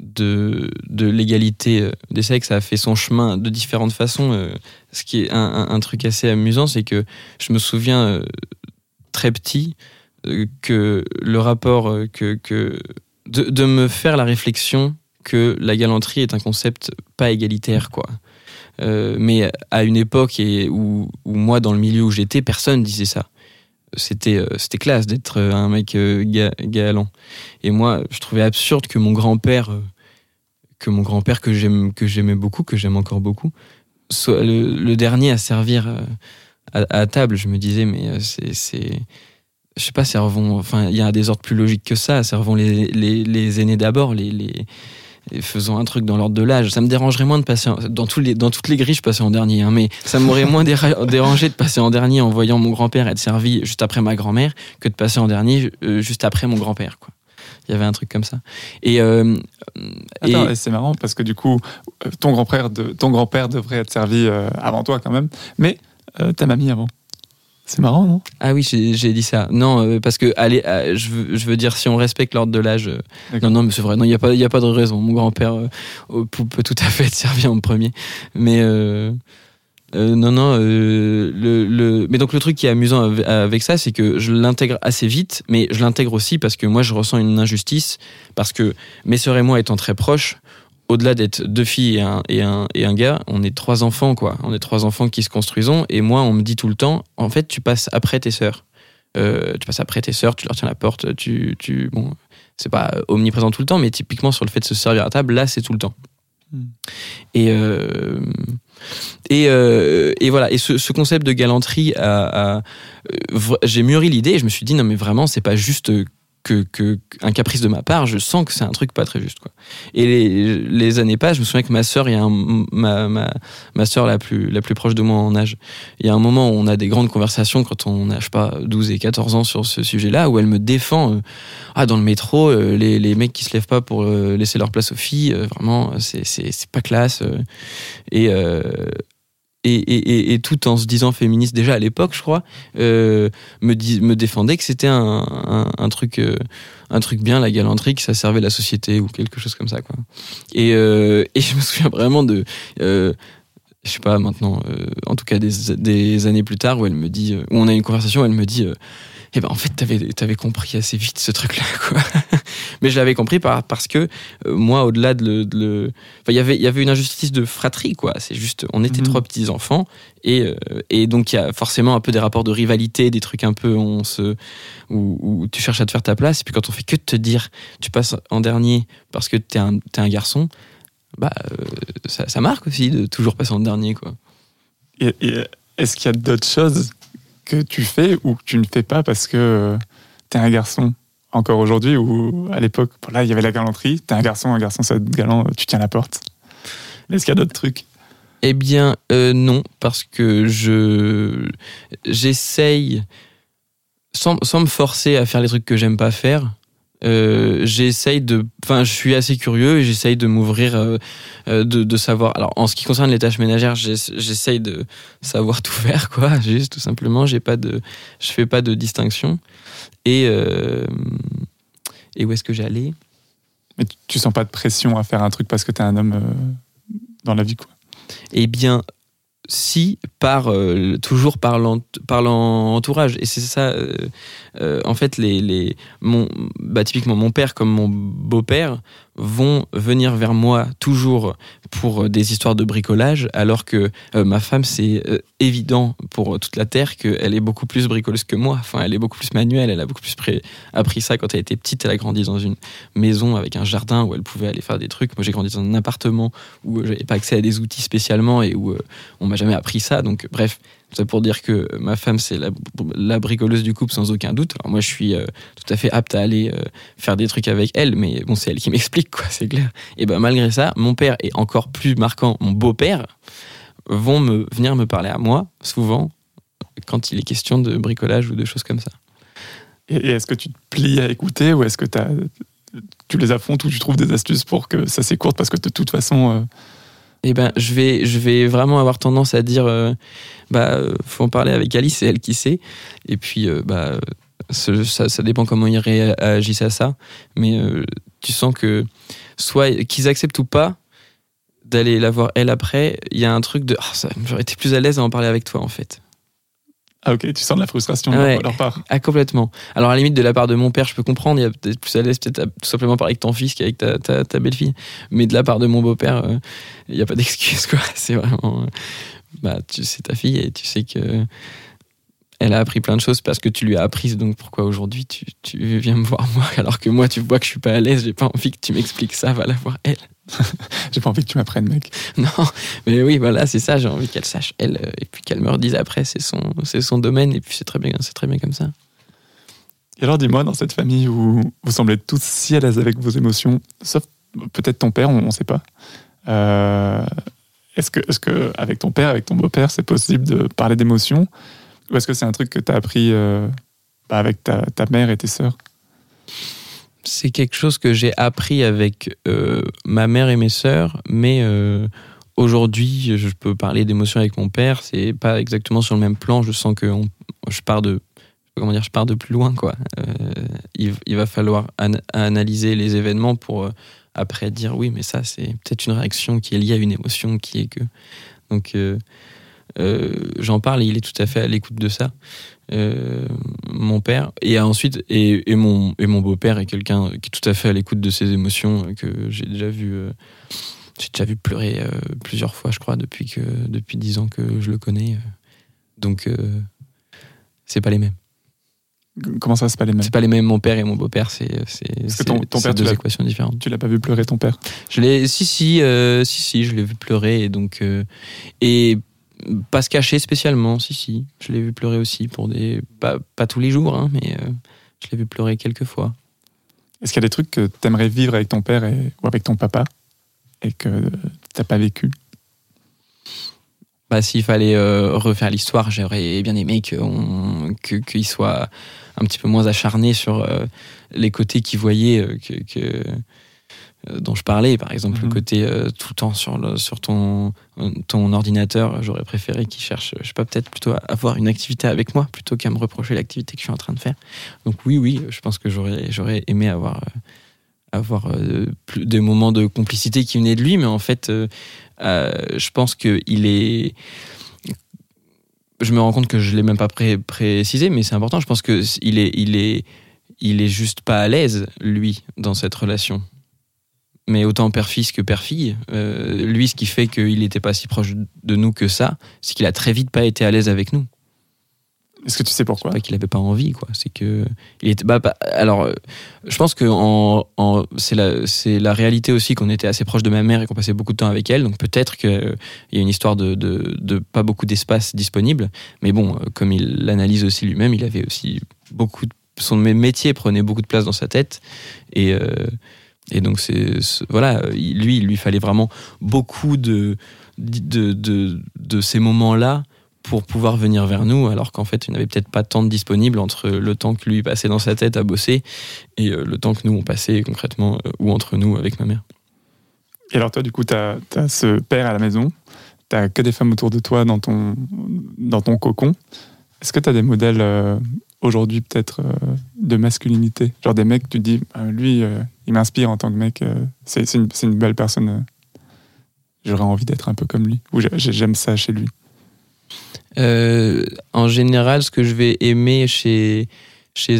de, de l'égalité euh, des sexes a fait son chemin de différentes façons. Ce qui est un, truc assez amusant, c'est que je me souviens très petit que le rapport que de, de me faire la réflexion que la galanterie est un concept pas égalitaire quoi. Euh, mais à une époque où, moi dans le milieu où j'étais personne disait ça. C'était euh, c'était classe d'être euh, un mec ga- galant. Et moi je trouvais absurde que mon grand-père que mon grand-père que j'aime j'aimais beaucoup que j'aime encore beaucoup soit le, dernier à servir à, table. Je me disais mais c'est c'est je sais pas servons enfin il y a des ordres plus logiques que ça. Servons les, les, les aînés d'abord les, les et faisons un truc dans l'ordre de l'âge. Ça me dérangerait moins de passer en- dans, les, dans toutes les grilles, je passais en dernier, hein, mais ça m'aurait moins déra- dérangé de passer en dernier en voyant mon grand-père être servi juste après ma grand-mère que de passer en dernier euh, juste après mon grand-père. Il y avait un truc comme ça. Et, euh, c'est marrant parce que du coup, euh, ton grand-père de, ton grand-père devrait être servi avant toi quand même, mais ta mamie avant. C'est marrant, non? Ah oui, j'ai dit ça. Non, euh, parce que allez, euh, je, veux, je veux dire, si on respecte l'ordre de l'âge, euh, non, non, mais c'est vrai. Non, il n'y a pas, il y a pas de raison. Mon grand-père euh, peut, tout à fait être servi en premier. Mais euh, euh, non, non. euh, le, le, mais donc le truc qui est amusant avec, avec ça, c'est que je l'intègre assez vite, mais je l'intègre aussi parce que moi, je ressens une injustice parce que mes sœurs et moi étant très proches. Au-delà d'être deux filles et un, et, un, et un gars, on est trois enfants, quoi. On est trois enfants qui se construisons. Et moi, on me dit tout le temps, en fait, tu passes après tes sœurs. Euh, tu passes après tes sœurs, tu leur tiens la porte, tu, tu bon, c'est pas omniprésent tout le temps, mais typiquement sur le fait de se servir à table, là, c'est tout le temps. Hmm. Et, euh, et, euh, et voilà. Et ce, ce concept de galanterie, j'ai mûri l'idée et je me suis dit, non, mais vraiment, c'est pas juste que, un caprice de ma part, je sens que c'est un truc pas très juste. Quoi. Et les, années passent, je me souviens que ma sœur, il y a ma, ma, sœur la plus, la plus proche de moi en âge, il y a un moment où on a des grandes conversations quand on a, je sais pas, 12 et 14 ans sur ce sujet-là, où elle me défend. euh, ah, dans le métro, euh, les, les mecs qui se lèvent pas pour euh, laisser leur place aux filles, vraiment, c'est, pas classe. et, et, tout en se disant féministe déjà à l'époque, je crois, euh, me, dis, me défendait que c'était un, un, truc, euh, un truc bien, la galanterie, que ça servait la société ou quelque chose comme ça, quoi. Et, euh, et je me souviens vraiment de. je sais pas maintenant, en tout cas des, années plus tard, où elle me dit, où on a une conversation, où elle me dit, euh, eh ben en fait t'avais avais compris assez vite ce truc-là, quoi. Mais je l'avais compris par, parce que euh, moi, au-delà de le, de le- enfin il y avait il y avait une injustice de fratrie, quoi. C'est juste, on était Mhm. trois petits enfants et euh, et donc il y a forcément un peu des rapports de rivalité, des trucs un peu on se où, où tu cherches à te faire ta place et puis quand on fait que de te dire tu passes en dernier parce que t'es un un garçon, bah euh, ça, ça marque aussi de toujours passer en dernier, quoi. Et, et est-ce qu'il y a d'autres choses que tu fais ou que tu ne fais pas parce que tu es un garçon encore aujourd'hui ou à l'époque, voilà, il y avait la galanterie, tu es un garçon, un garçon, être galant, tu tiens la porte. Est-ce qu'il y a d'autres trucs? Eh bien, euh, non, parce que je j'essaye, sans, sans me forcer à faire les trucs que j'aime pas faire, euh, j'essaye de. Enfin, je suis assez curieux et j'essaye de m'ouvrir, euh, euh, de, de savoir. Alors, en ce qui concerne les tâches ménagères, j'ess- j'essaye de savoir tout faire, quoi. Juste, tout simplement, j'ai pas de, je fais pas de distinction. Et euh, et où est-ce que j'allais? Mais tu, tu sens pas de pression à faire un truc parce que tu es un homme dans la vie, quoi? Eh bien, si, par, euh, toujours par l'ent- par l'entourage. Et c'est ça, euh, euh, en fait, les, les, mon, bah, typiquement mon père comme mon beau-père vont venir vers moi toujours pour euh, des histoires de bricolage, alors que euh, ma femme, c'est évident pour toute la Terre qu'elle est beaucoup plus bricoleuse que moi. Enfin, elle est beaucoup plus manuelle, elle a beaucoup plus appris ça quand elle était petite. Elle a grandi dans une maison avec un jardin où elle pouvait aller faire des trucs. Moi, j'ai grandi dans un appartement où j'avais pas accès à des outils spécialement et où on m'a jamais appris ça. Donc, bref, c'est pour dire que ma femme, c'est la, bricoleuse du couple sans aucun doute. Alors, moi, je suis euh, tout à fait apte à aller euh, faire des trucs avec elle, mais bon, c'est elle qui m'explique, quoi, c'est clair. Et ben, malgré ça, mon père est encore plus marquant, mon beau-père, vont me, venir me parler à moi, souvent, quand il est question de bricolage ou de choses comme ça. Et, et est-ce que tu te plies à écouter ou est-ce que tu les affrontes ou tu trouves des astuces pour que ça s'écourte parce que de toute façon. euh, Eh ben, je vais, je vais vraiment avoir tendance à dire, euh, bah, euh, faut en parler avec Alice, c'est elle qui sait. Et puis, euh, bah, ça, ça dépend comment ils réagissent à ça. Mais euh, tu sens que, soit qu'ils acceptent ou pas d'aller la voir elle après, il y a un truc de, ça, j'aurais été plus à l'aise à en parler avec toi en fait. Ah, ok, tu sens de la frustration de Ouais. leur- leur part. Ah, complètement. Alors, à la limite, de la part de mon père, je peux comprendre. Il y a peut-être plus à l'aise, peut-être tout simplement parler avec ton fils qu'avec ta, ta, ta belle-fille. Mais de la part de mon beau-père, euh, il n'y a pas d'excuse, quoi. C'est vraiment. euh, bah, tu sais ta fille et tu sais que. Elle a appris plein de choses parce que tu lui as appris, donc pourquoi aujourd'hui tu, tu viens me voir moi alors que moi tu vois que je suis pas à l'aise, j'ai pas envie que tu m'expliques ça, va la voir elle. J'ai pas envie que tu m'apprennes, mec. Non, mais oui, voilà, c'est ça, j'ai envie qu'elle sache elle euh, et puis qu'elle me redise après, c'est son, c'est son domaine et puis c'est très bien, c'est très bien comme ça. Et alors, dis-moi, dans cette famille où vous semblez tous si à l'aise avec vos émotions, sauf peut-être ton père, on ne sait pas. Euh, est-ce que, est que, avec ton père, avec ton beau-père, c'est possible de parler d'émotions Ou est-ce que c'est un truc que tu as appris euh, bah, avec ta, ta, mère et tes sœurs? C'est quelque chose que j'ai appris avec euh, ma mère et mes sœurs, mais euh, aujourd'hui, je peux parler d'émotions avec mon père. C'est pas exactement sur le même plan. Je sens que je pars de comment dire, je pars de plus loin quoi. Il, va falloir an analyser les événements pour après dire oui, mais ça, c'est peut-être une réaction qui est liée à une émotion qui est que. Donc, j'en parle et il est tout à fait à l'écoute de ça. Euh, mon père et ensuite et, et mon et mon beau-père est quelqu'un qui est tout à fait à l'écoute de ses émotions que j'ai déjà vu j'ai déjà vu pleurer plusieurs fois je crois depuis que depuis dix ans que je le connais donc c'est pas les mêmes Comment ça, c'est pas les mêmes? C'est pas les mêmes. Mon père et mon beau-père, c'est c'est ton, ton père, deux équations différentes. Tu l'as pas vu pleurer ton père? Je l'ai, si si euh, si si, je l'ai vu pleurer et donc euh, et pas se cacher spécialement. Si si, je l'ai vu pleurer aussi pour des pas, pas tous les jours, hein, mais euh, je l'ai vu pleurer quelques fois. Est-ce qu'il y a des trucs que tu aimerais vivre avec ton père et, ou avec ton papa et que t'as pas vécu? Bah, s'il fallait euh, refaire l'histoire, j'aurais bien aimé qu'il que, soit un petit peu moins acharné sur euh, les côtés qu'il voyait euh, que, que dont je parlais, par exemple, le Mhm. côté tout le temps sur, le, sur ton, ton ordinateur. J'aurais préféré qu'il cherche, je sais pas, peut-être plutôt à avoir une activité avec moi plutôt qu'à me reprocher l'activité que je suis en train de faire. Donc, oui, oui, je pense que j'aurais j'aurais aimé avoir, avoir plus, des moments de complicité qui venaient de lui, mais en fait, je pense qu'il est je me rends compte que je l'ai même pas pré précisé, mais c'est important. Je pense que il est, il est, il est juste pas à l'aise lui dans cette relation. Mais autant père-fils que père-fille, euh, lui, ce qui fait qu'il n'était pas si proche de nous que ça, c'est qu'il a très vite pas été à l'aise avec nous. Est-ce que tu sais pourquoi? Pas qu'il avait pas envie, quoi. C'est que il était. Bah, bah, alors, je pense que en, en, c'est la c'est la réalité aussi qu'on était assez proche de ma mère et qu'on passait beaucoup de temps avec elle. Donc peut-être qu'il euh, y a une histoire de, de, de pas beaucoup d'espace disponible. Mais bon, euh, comme il l'analyse aussi lui-même, il avait aussi beaucoup. De, son métier prenait beaucoup de place dans sa tête et euh, et donc c'est voilà, lui, il lui fallait vraiment beaucoup de de, de, ces moments-là pour pouvoir venir vers nous, alors qu'en fait, il n'avait peut-être pas tant de disponible entre le temps que lui passait dans sa tête à bosser et le temps que nous, on passait concrètement ou entre nous avec ma mère. Et alors toi, du coup, tu as, as, ce père à la maison, tu n'as que des femmes autour de toi dans ton, dans ton cocon. Est-ce que tu as des modèles euh, aujourd'hui peut-être euh, de masculinité Genre des mecs, tu te dis, euh, lui, il m'inspire en tant que mec, c'est une, belle personne, j'aurais envie d'être un peu comme lui, ou j'aime ça chez lui euh, en général, ce que je vais aimer chez,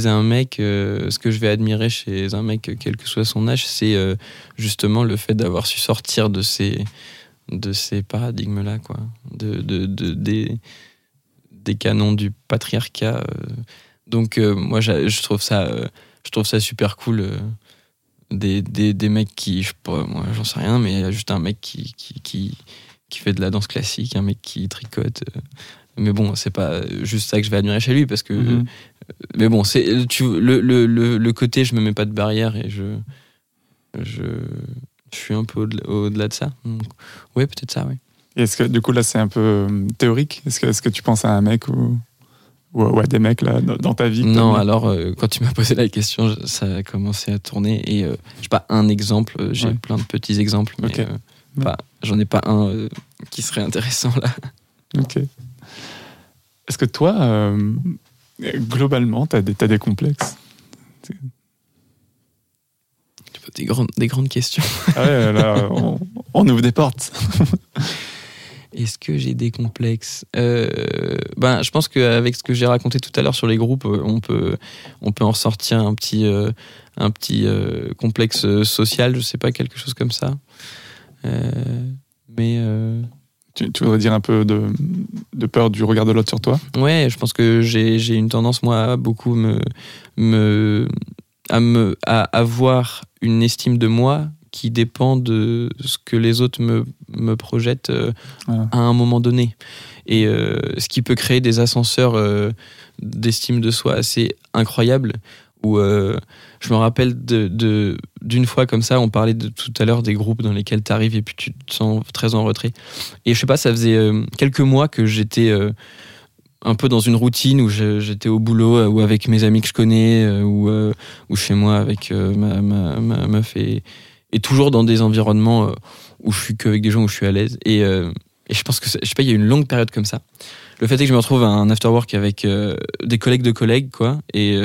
un mec, euh, ce que je vais admirer chez un mec, quel que soit son âge, c'est euh, justement le fait d'avoir su sortir de ces, paradigmes-là, quoi. De, de, de, des, des canons du patriarcat. Donc, moi, je trouve ça, je trouve ça super cool. Des, des, des, mecs qui, je, moi, j'en sais rien, mais il y a juste un mec qui, qui, qui qui fait de la danse classique, un mec qui tricote. Mais bon, c'est pas juste ça que je vais admirer chez lui parce que. Mhm. Mm -hmm. Mais bon, c'est tu le, le, le, le, côté, je me mets pas de barrière et je je, je suis un peu au-delà au de ça. Oui, peut-être ça, oui. Est-ce que du coup là c'est un peu théorique? Est-ce que, est -ce que tu penses à un mec ou, ou, ou à des mecs là dans, ta vie Non, alors euh, quand tu m'as posé la question, ça a commencé à tourner et euh, j'ai pas un exemple, j'ai ouais. plein de petits exemples, mais okay. euh, j'en ai pas un euh, qui serait intéressant là. Ok. Est-ce que toi, euh, globalement, tu as, as, des complexes? Des grandes, des grandes questions. Ah ouais, là, on, on, ouvre des portes. Est-ce que j'ai des complexes? Euh, ben, Je pense qu'avec ce que j'ai raconté tout à l'heure sur les groupes, on peut, on peut en ressortir un petit, euh, un petit euh, complexe social, je sais pas, quelque chose comme ça. Euh, mais euh... tu, tu, voudrais dire un peu de, de peur du regard de l'autre sur toi? Ouais, je pense que j'ai une tendance moi à beaucoup me, me à me à avoir une estime de moi qui dépend de ce que les autres me, me projettent euh, à un moment donné et euh, ce qui peut créer des ascenseurs euh, d'estime de soi assez incroyables où je me rappelle de de- d'une fois comme ça, on parlait de tout à l'heure des groupes dans lesquels tu arrives et puis tu te sens très en retrait. Et je sais pas, ça faisait quelques mois que j'étais un peu dans une routine où j'étais au boulot ou avec mes amis que je connais ou, ou chez moi avec ma, ma, ma meuf et, et toujours dans des environnements euh, où je suis qu'avec des gens où je suis à l'aise. Et, euh, je pense que, je sais pas, il y a une longue période comme ça. Le fait est que je me retrouve à un afterwork avec euh, des collègues de collègues, quoi. Et,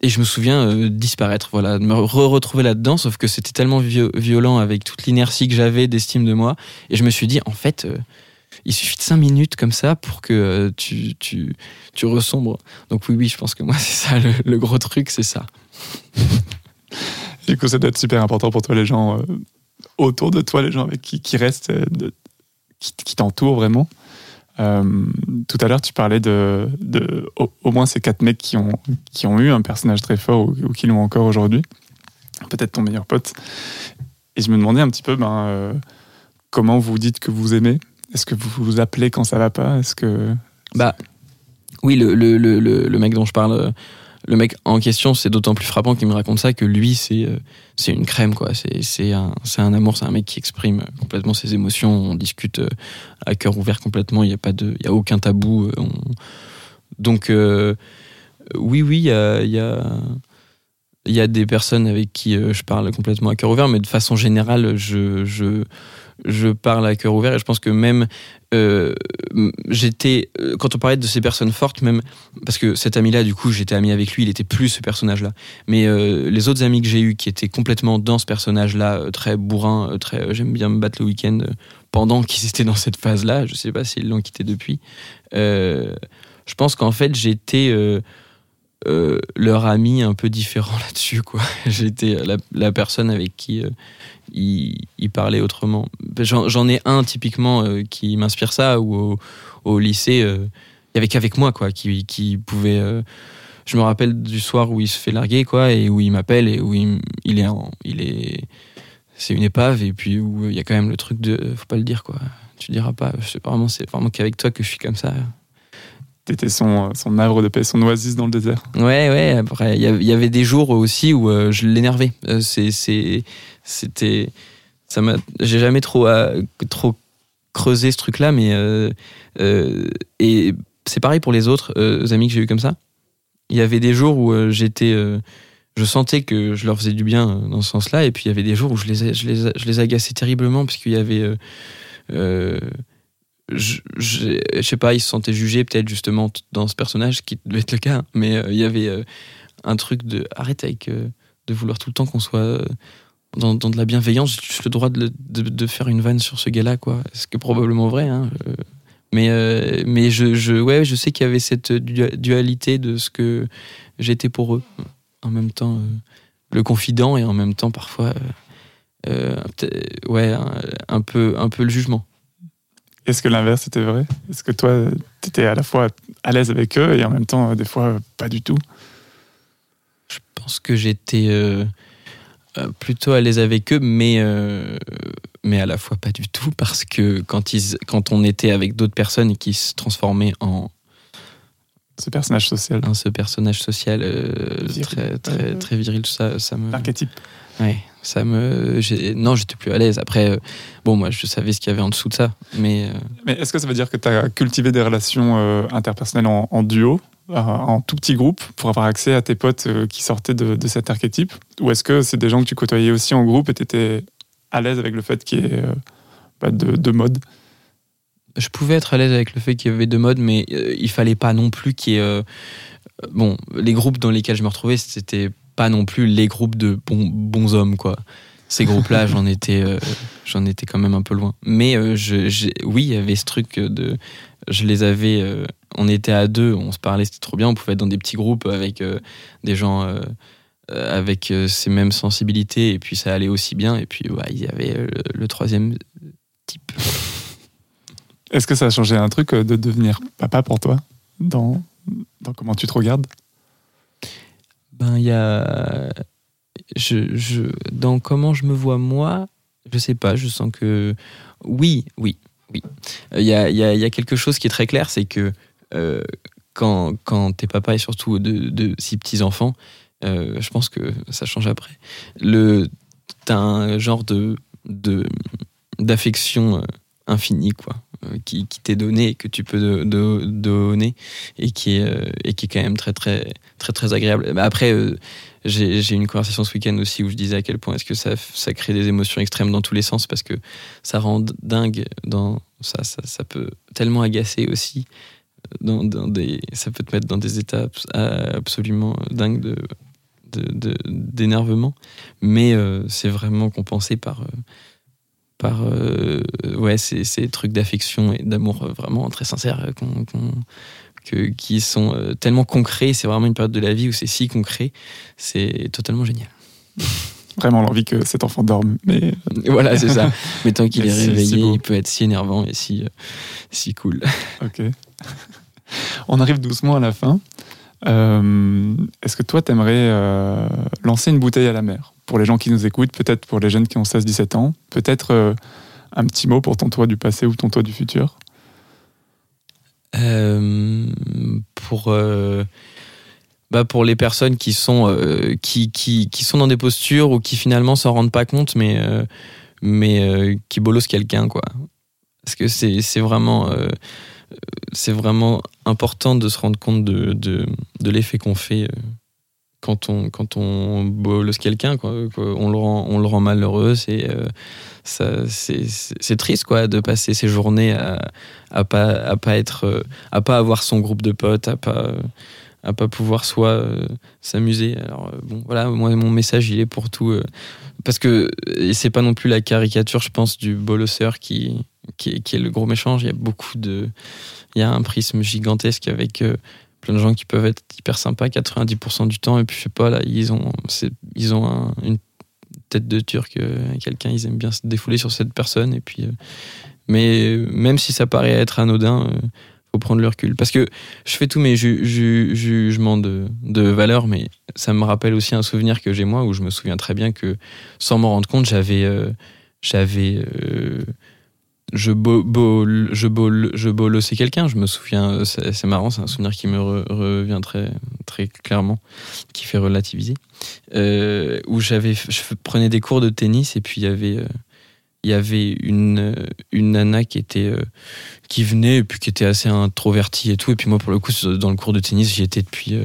et je me souviens euh, disparaître, voilà, de me re-retrouver là-dedans, sauf que c'était tellement vio- violent avec toute l'inertie que j'avais d'estime de moi. Et je me suis dit, en fait, il suffit de cinq minutes comme ça pour que tu, tu, tu ressombres. Donc oui, oui, je pense que moi, c'est ça, le gros truc, c'est ça. Du coup, ça doit être super important pour toi, les gens euh, autour de toi, les gens qui, restent, euh, qui, t'entourent vraiment. Euh, tout à l'heure, tu parlais de, au, moins ces quatre mecs qui ont, eu un personnage très fort ou, qui l'ont encore aujourd'hui. Peut-être ton meilleur pote. Et je me demandais un petit peu ben, comment vous dites que vous aimez? Est-ce que vous vous appelez quand ça va pas? Est-ce que Bah, oui, le, mec dont je parle, le mec en question, c'est d'autant plus frappant qu'il me raconte ça que lui, c'est euh, une crème, quoi. C'est un, un amour, c'est un mec qui exprime complètement ses émotions. On discute euh, à cœur ouvert complètement. Il n'y a a aucun tabou. euh, on- Donc, euh, oui, oui, il y a, y a y a des personnes avec qui euh, je parle complètement à cœur ouvert, mais de façon générale, je, je, je parle à cœur ouvert et je pense que même euh, j'étais euh, quand on parlait de ces personnes fortes même parce que cet ami là du coup j'étais ami avec lui il était plus ce personnage là mais euh, les autres amis que j'ai eu qui étaient complètement dans ce personnage là très bourrin très j'aime bien me battre le week-end pendant qu'ils étaient dans cette phase là je sais pas s'ils l'ont quitté depuis je pense qu'en fait j'étais euh, leur ami un peu différent là-dessus quoi. J'étais la, personne avec qui euh, il, il parlait autrement. J'en ai un typiquement euh, qui m'inspire ça ou au, lycée euh, il y avait qu'avec moi quoi qui, qui pouvait je me rappelle du soir où il se fait larguer quoi et où il m'appelle et où il, il est il est c'est une épave et puis où il y a quand même le truc de faut pas le dire quoi. Tu diras pas c'est vraiment c'est vraiment qu'avec toi que je suis comme ça t'étais son, son havre de paix, son oasis dans le désert Ouais, ouais. Après, il y avait des jours aussi où euh, je l'énervais. Euh, c'était, ça m'a. J'ai jamais trop, euh, trop creusé ce truc-là, mais euh, euh, et c'est pareil pour les autres euh, amis que j'ai eu comme ça. Il y avait des jours où euh, j'étais, euh, je sentais que je leur faisais du bien euh, dans ce sens-là, et puis il y avait des jours où je les, je les, je les agaçais terriblement parce qu'il y avait euh, euh, je, sais pas, il se sentait jugé peut-être justement dans ce personnage, qui devait être le cas, mais euh, il y avait euh, un truc de arrête avec euh, de vouloir tout le temps qu'on soit dans, de la bienveillance. J'ai juste le droit de, faire une vanne sur ce gars-là, quoi. Ce qui est probablement vrai, hein. mais mais je, ouais, je sais qu'il y avait cette dua- dualité de ce que j'étais pour eux, en même temps le confident et en même temps parfois ouais un peu un peu le jugement. Est-ce que l'inverse était vrai? Est-ce que toi, tu étais à la fois à l'aise avec eux et en même temps, des fois, pas du tout? Je pense que j'étais euh, euh, plutôt à l'aise avec eux, mais, euh, mais à la fois pas du tout, parce que quand, ils, quand on était avec d'autres personnes et qui se transformaient en Ce personnage social, un, ce personnage social euh, Viril. très, très, Ouais. très viril, ça, ça me. l'archétype. Ouais, ça me. Non, j'étais plus à l'aise. Après, euh, bon, moi, je savais ce qu'il y avait en dessous de ça, mais. euh, Mais est-ce que ça veut dire que tu as cultivé des relations euh, interpersonnelles en, en duo, euh, en tout petit groupe, pour avoir accès à tes potes euh, qui sortaient de, de cet archétype? Ou est-ce que c'est des gens que tu côtoyais aussi en groupe et tu étais à l'aise avec le fait qu'il y ait bah, de, de mode? Je pouvais être à l'aise avec le fait qu'il y avait deux modes, mais il fallait pas non plus qu'il y ait. bon, les groupes dans lesquels je me retrouvais, c'était pas non plus les groupes de bons, bons hommes, quoi. Ces groupes-là, j'en étais, euh, j'en étais quand même un peu loin. Mais euh, je, oui, il y avait ce truc de. Je les avais. euh, on était à deux, on se parlait, c'était trop bien. On pouvait être dans des petits groupes avec des gens. avec ces mêmes sensibilités, et puis ça allait aussi bien. Et puis, il y avait le, le troisième type. Est-ce que ça a changé un truc de devenir papa pour toi dans, dans comment tu te regardes? Ben, il y a. Je, je, dans comment je me vois moi, je sais pas, je sens que. Oui, oui, oui. Euh, Il y a, y, a, y a quelque chose qui est très clair, c'est que euh, quand, quand t'es papa et surtout de, de six petits-enfants, Euh, je pense que ça change après. Le, t'as un genre de, de d'affection infinie, quoi, euh, qui, qui t'est donné que tu peux de- donner et qui est, euh, et qui est quand même très, très, très, très agréable. Mais après, euh, j'ai eu une conversation ce week-end aussi où je disais à quel point est-ce que ça, ça crée des émotions extrêmes dans tous les sens parce que ça rend dingue dans ça, ça, ça peut tellement agacer aussi dans, dans des, ça peut te mettre dans des états abs- absolument dingues de d'énervement mais c'est vraiment compensé par par euh, ouais ces, ces trucs d'affection et d'amour euh, vraiment très sincères euh, que, qui sont tellement concrets c'est vraiment une période de la vie où c'est si concret c'est totalement génial Vraiment l'envie que cet enfant dorme. Mais voilà c'est ça mais tant qu'il est si réveillé il peut être si énervant et si si cool ok. On arrive doucement à la fin. Euh, Est-ce que toi, t'aimerais euh, lancer une bouteille à la mer? Pour les gens qui nous écoutent, peut-être pour les jeunes qui ont 16-17 ans, peut-être euh, un petit mot pour ton toi du passé ou ton toi du futur? Euh, pour euh, bah pour les personnes qui sont qui, qui, qui sont dans des postures ou qui finalement s'en rendent pas compte mais mais qui bolossent quelqu'un quoi. Parce que c'est vraiment c'est vraiment important de se rendre compte de de, l'effet qu'on fait quand on quand on bolosse quelqu'un on le rend on le rend malheureux c'est euh, c'est triste quoi de passer ses journées à à pas à pas être euh, à pas avoir son groupe de potes à pas à pas pouvoir soit euh, s'amuser. Alors bon voilà moi mon message il est pour tout parce que et c'est pas non plus la caricature je pense du bolosseur qui qui qui est le gros méchant. Il y a beaucoup de il y a un prisme gigantesque avec plein de gens qui peuvent être hyper sympas 90% du temps. Et puis je sais pas là ils ont ils ont un- une tête de turc euh, quelqu'un ils aiment bien se défouler sur cette personne. Et puis euh, mais euh, même si ça paraît être anodin faut prendre le recul. Parce que je fais tous mes ju- ju- jugements de, de valeur mais ça me rappelle aussi un souvenir que j'ai moi où je me souviens très bien que sans m'en rendre compte j'avais j'avais je bo, bol- je bol, je quelqu'un je me souviens c'est marrant c'est un souvenir qui me re- revient très très clairement qui fait relativiser. Euh, où j'avais je prenais des cours de tennis et puis il y avait euh, y avait une une nana qui était euh, qui venait et puis qui était assez introvertie et tout. Et puis moi pour le coup dans le cours de tennis j'y étais depuis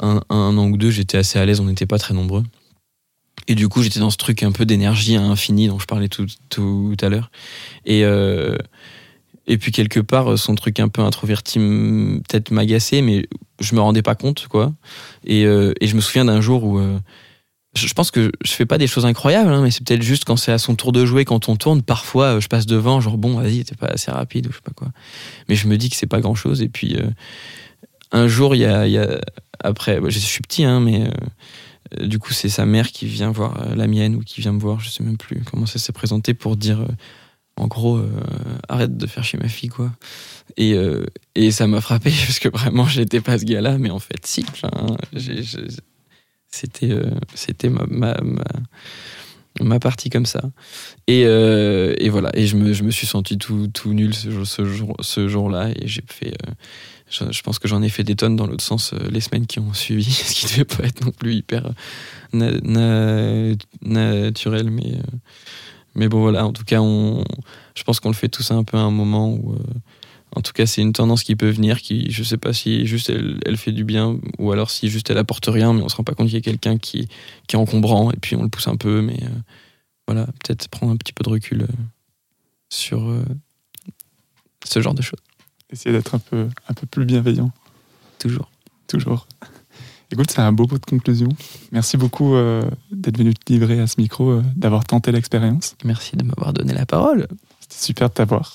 un an ou deux j'étais assez à l'aise on n'était pas très nombreux et du coup j'étais dans ce truc un peu d'énergie à infini dont je parlais tout, tout à l'heure et euh, et puis quelque part son truc un peu introverti peut-être m'agaçait mais je me rendais pas compte quoi et, euh, et je me souviens d'un jour où euh, je pense que je fais pas des choses incroyables, hein, mais c'est peut-être juste quand c'est à son tour de jouer, quand on tourne, parfois je passe devant, genre bon, vas-y, t'es pas assez rapide ou je sais pas quoi. Mais je me dis que c'est pas grand chose. Et puis un jour, il y a, après, je suis petit, hein, mais euh, du coup, c'est sa mère qui vient voir euh, la mienne ou qui vient me voir, je sais même plus comment ça s'est présenté pour dire. euh, en gros, arrête de faire chez ma fille, quoi. Et, et ça m'a frappé parce que vraiment, j'étais pas ce gars-là, mais en fait, si. C'était ma, ma, ma, ma partie comme ça. Et, et voilà, et je me, je me suis senti tout, tout nul ce, jour- ce, jour, ce jour-là, et j'ai fait. Je, pense que j'en ai fait des tonnes dans l'autre sens euh, les semaines qui ont suivi, ce qui devait pas être non plus hyper euh, na- na- naturel, mais. euh, mais bon, voilà, en tout cas, on, je pense qu'on le fait tous un peu à un moment où. en tout cas, c'est une tendance qui peut venir, qui, je sais pas si juste elle, fait du bien, ou alors si juste elle apporte rien, mais on se rend pas compte qu'il y a quelqu'un qui, qui est encombrant, et puis on le pousse un peu, mais voilà, peut-être prendre un petit peu de recul sur ce genre de choses, Essayer d'être un peu, un peu plus bienveillant, toujours. toujours. Écoute, c'est un beau mot de conclusion. Merci beaucoup euh, d'être venu te livrer à ce micro, euh, d'avoir tenté l'expérience. Merci de m'avoir donné la parole. C'était super de t'avoir.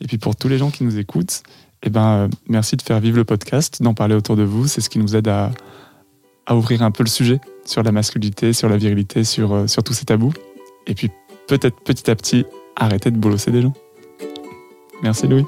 Et puis pour tous les gens qui nous écoutent, eh ben, euh, merci de faire vivre le podcast, d'en parler autour de vous. C'est ce qui nous aide à, à ouvrir un peu le sujet sur la masculinité, sur la virilité, sur, sur tous ces tabous. Et puis peut-être petit à petit, arrêter de bolosser des gens. Merci Louis.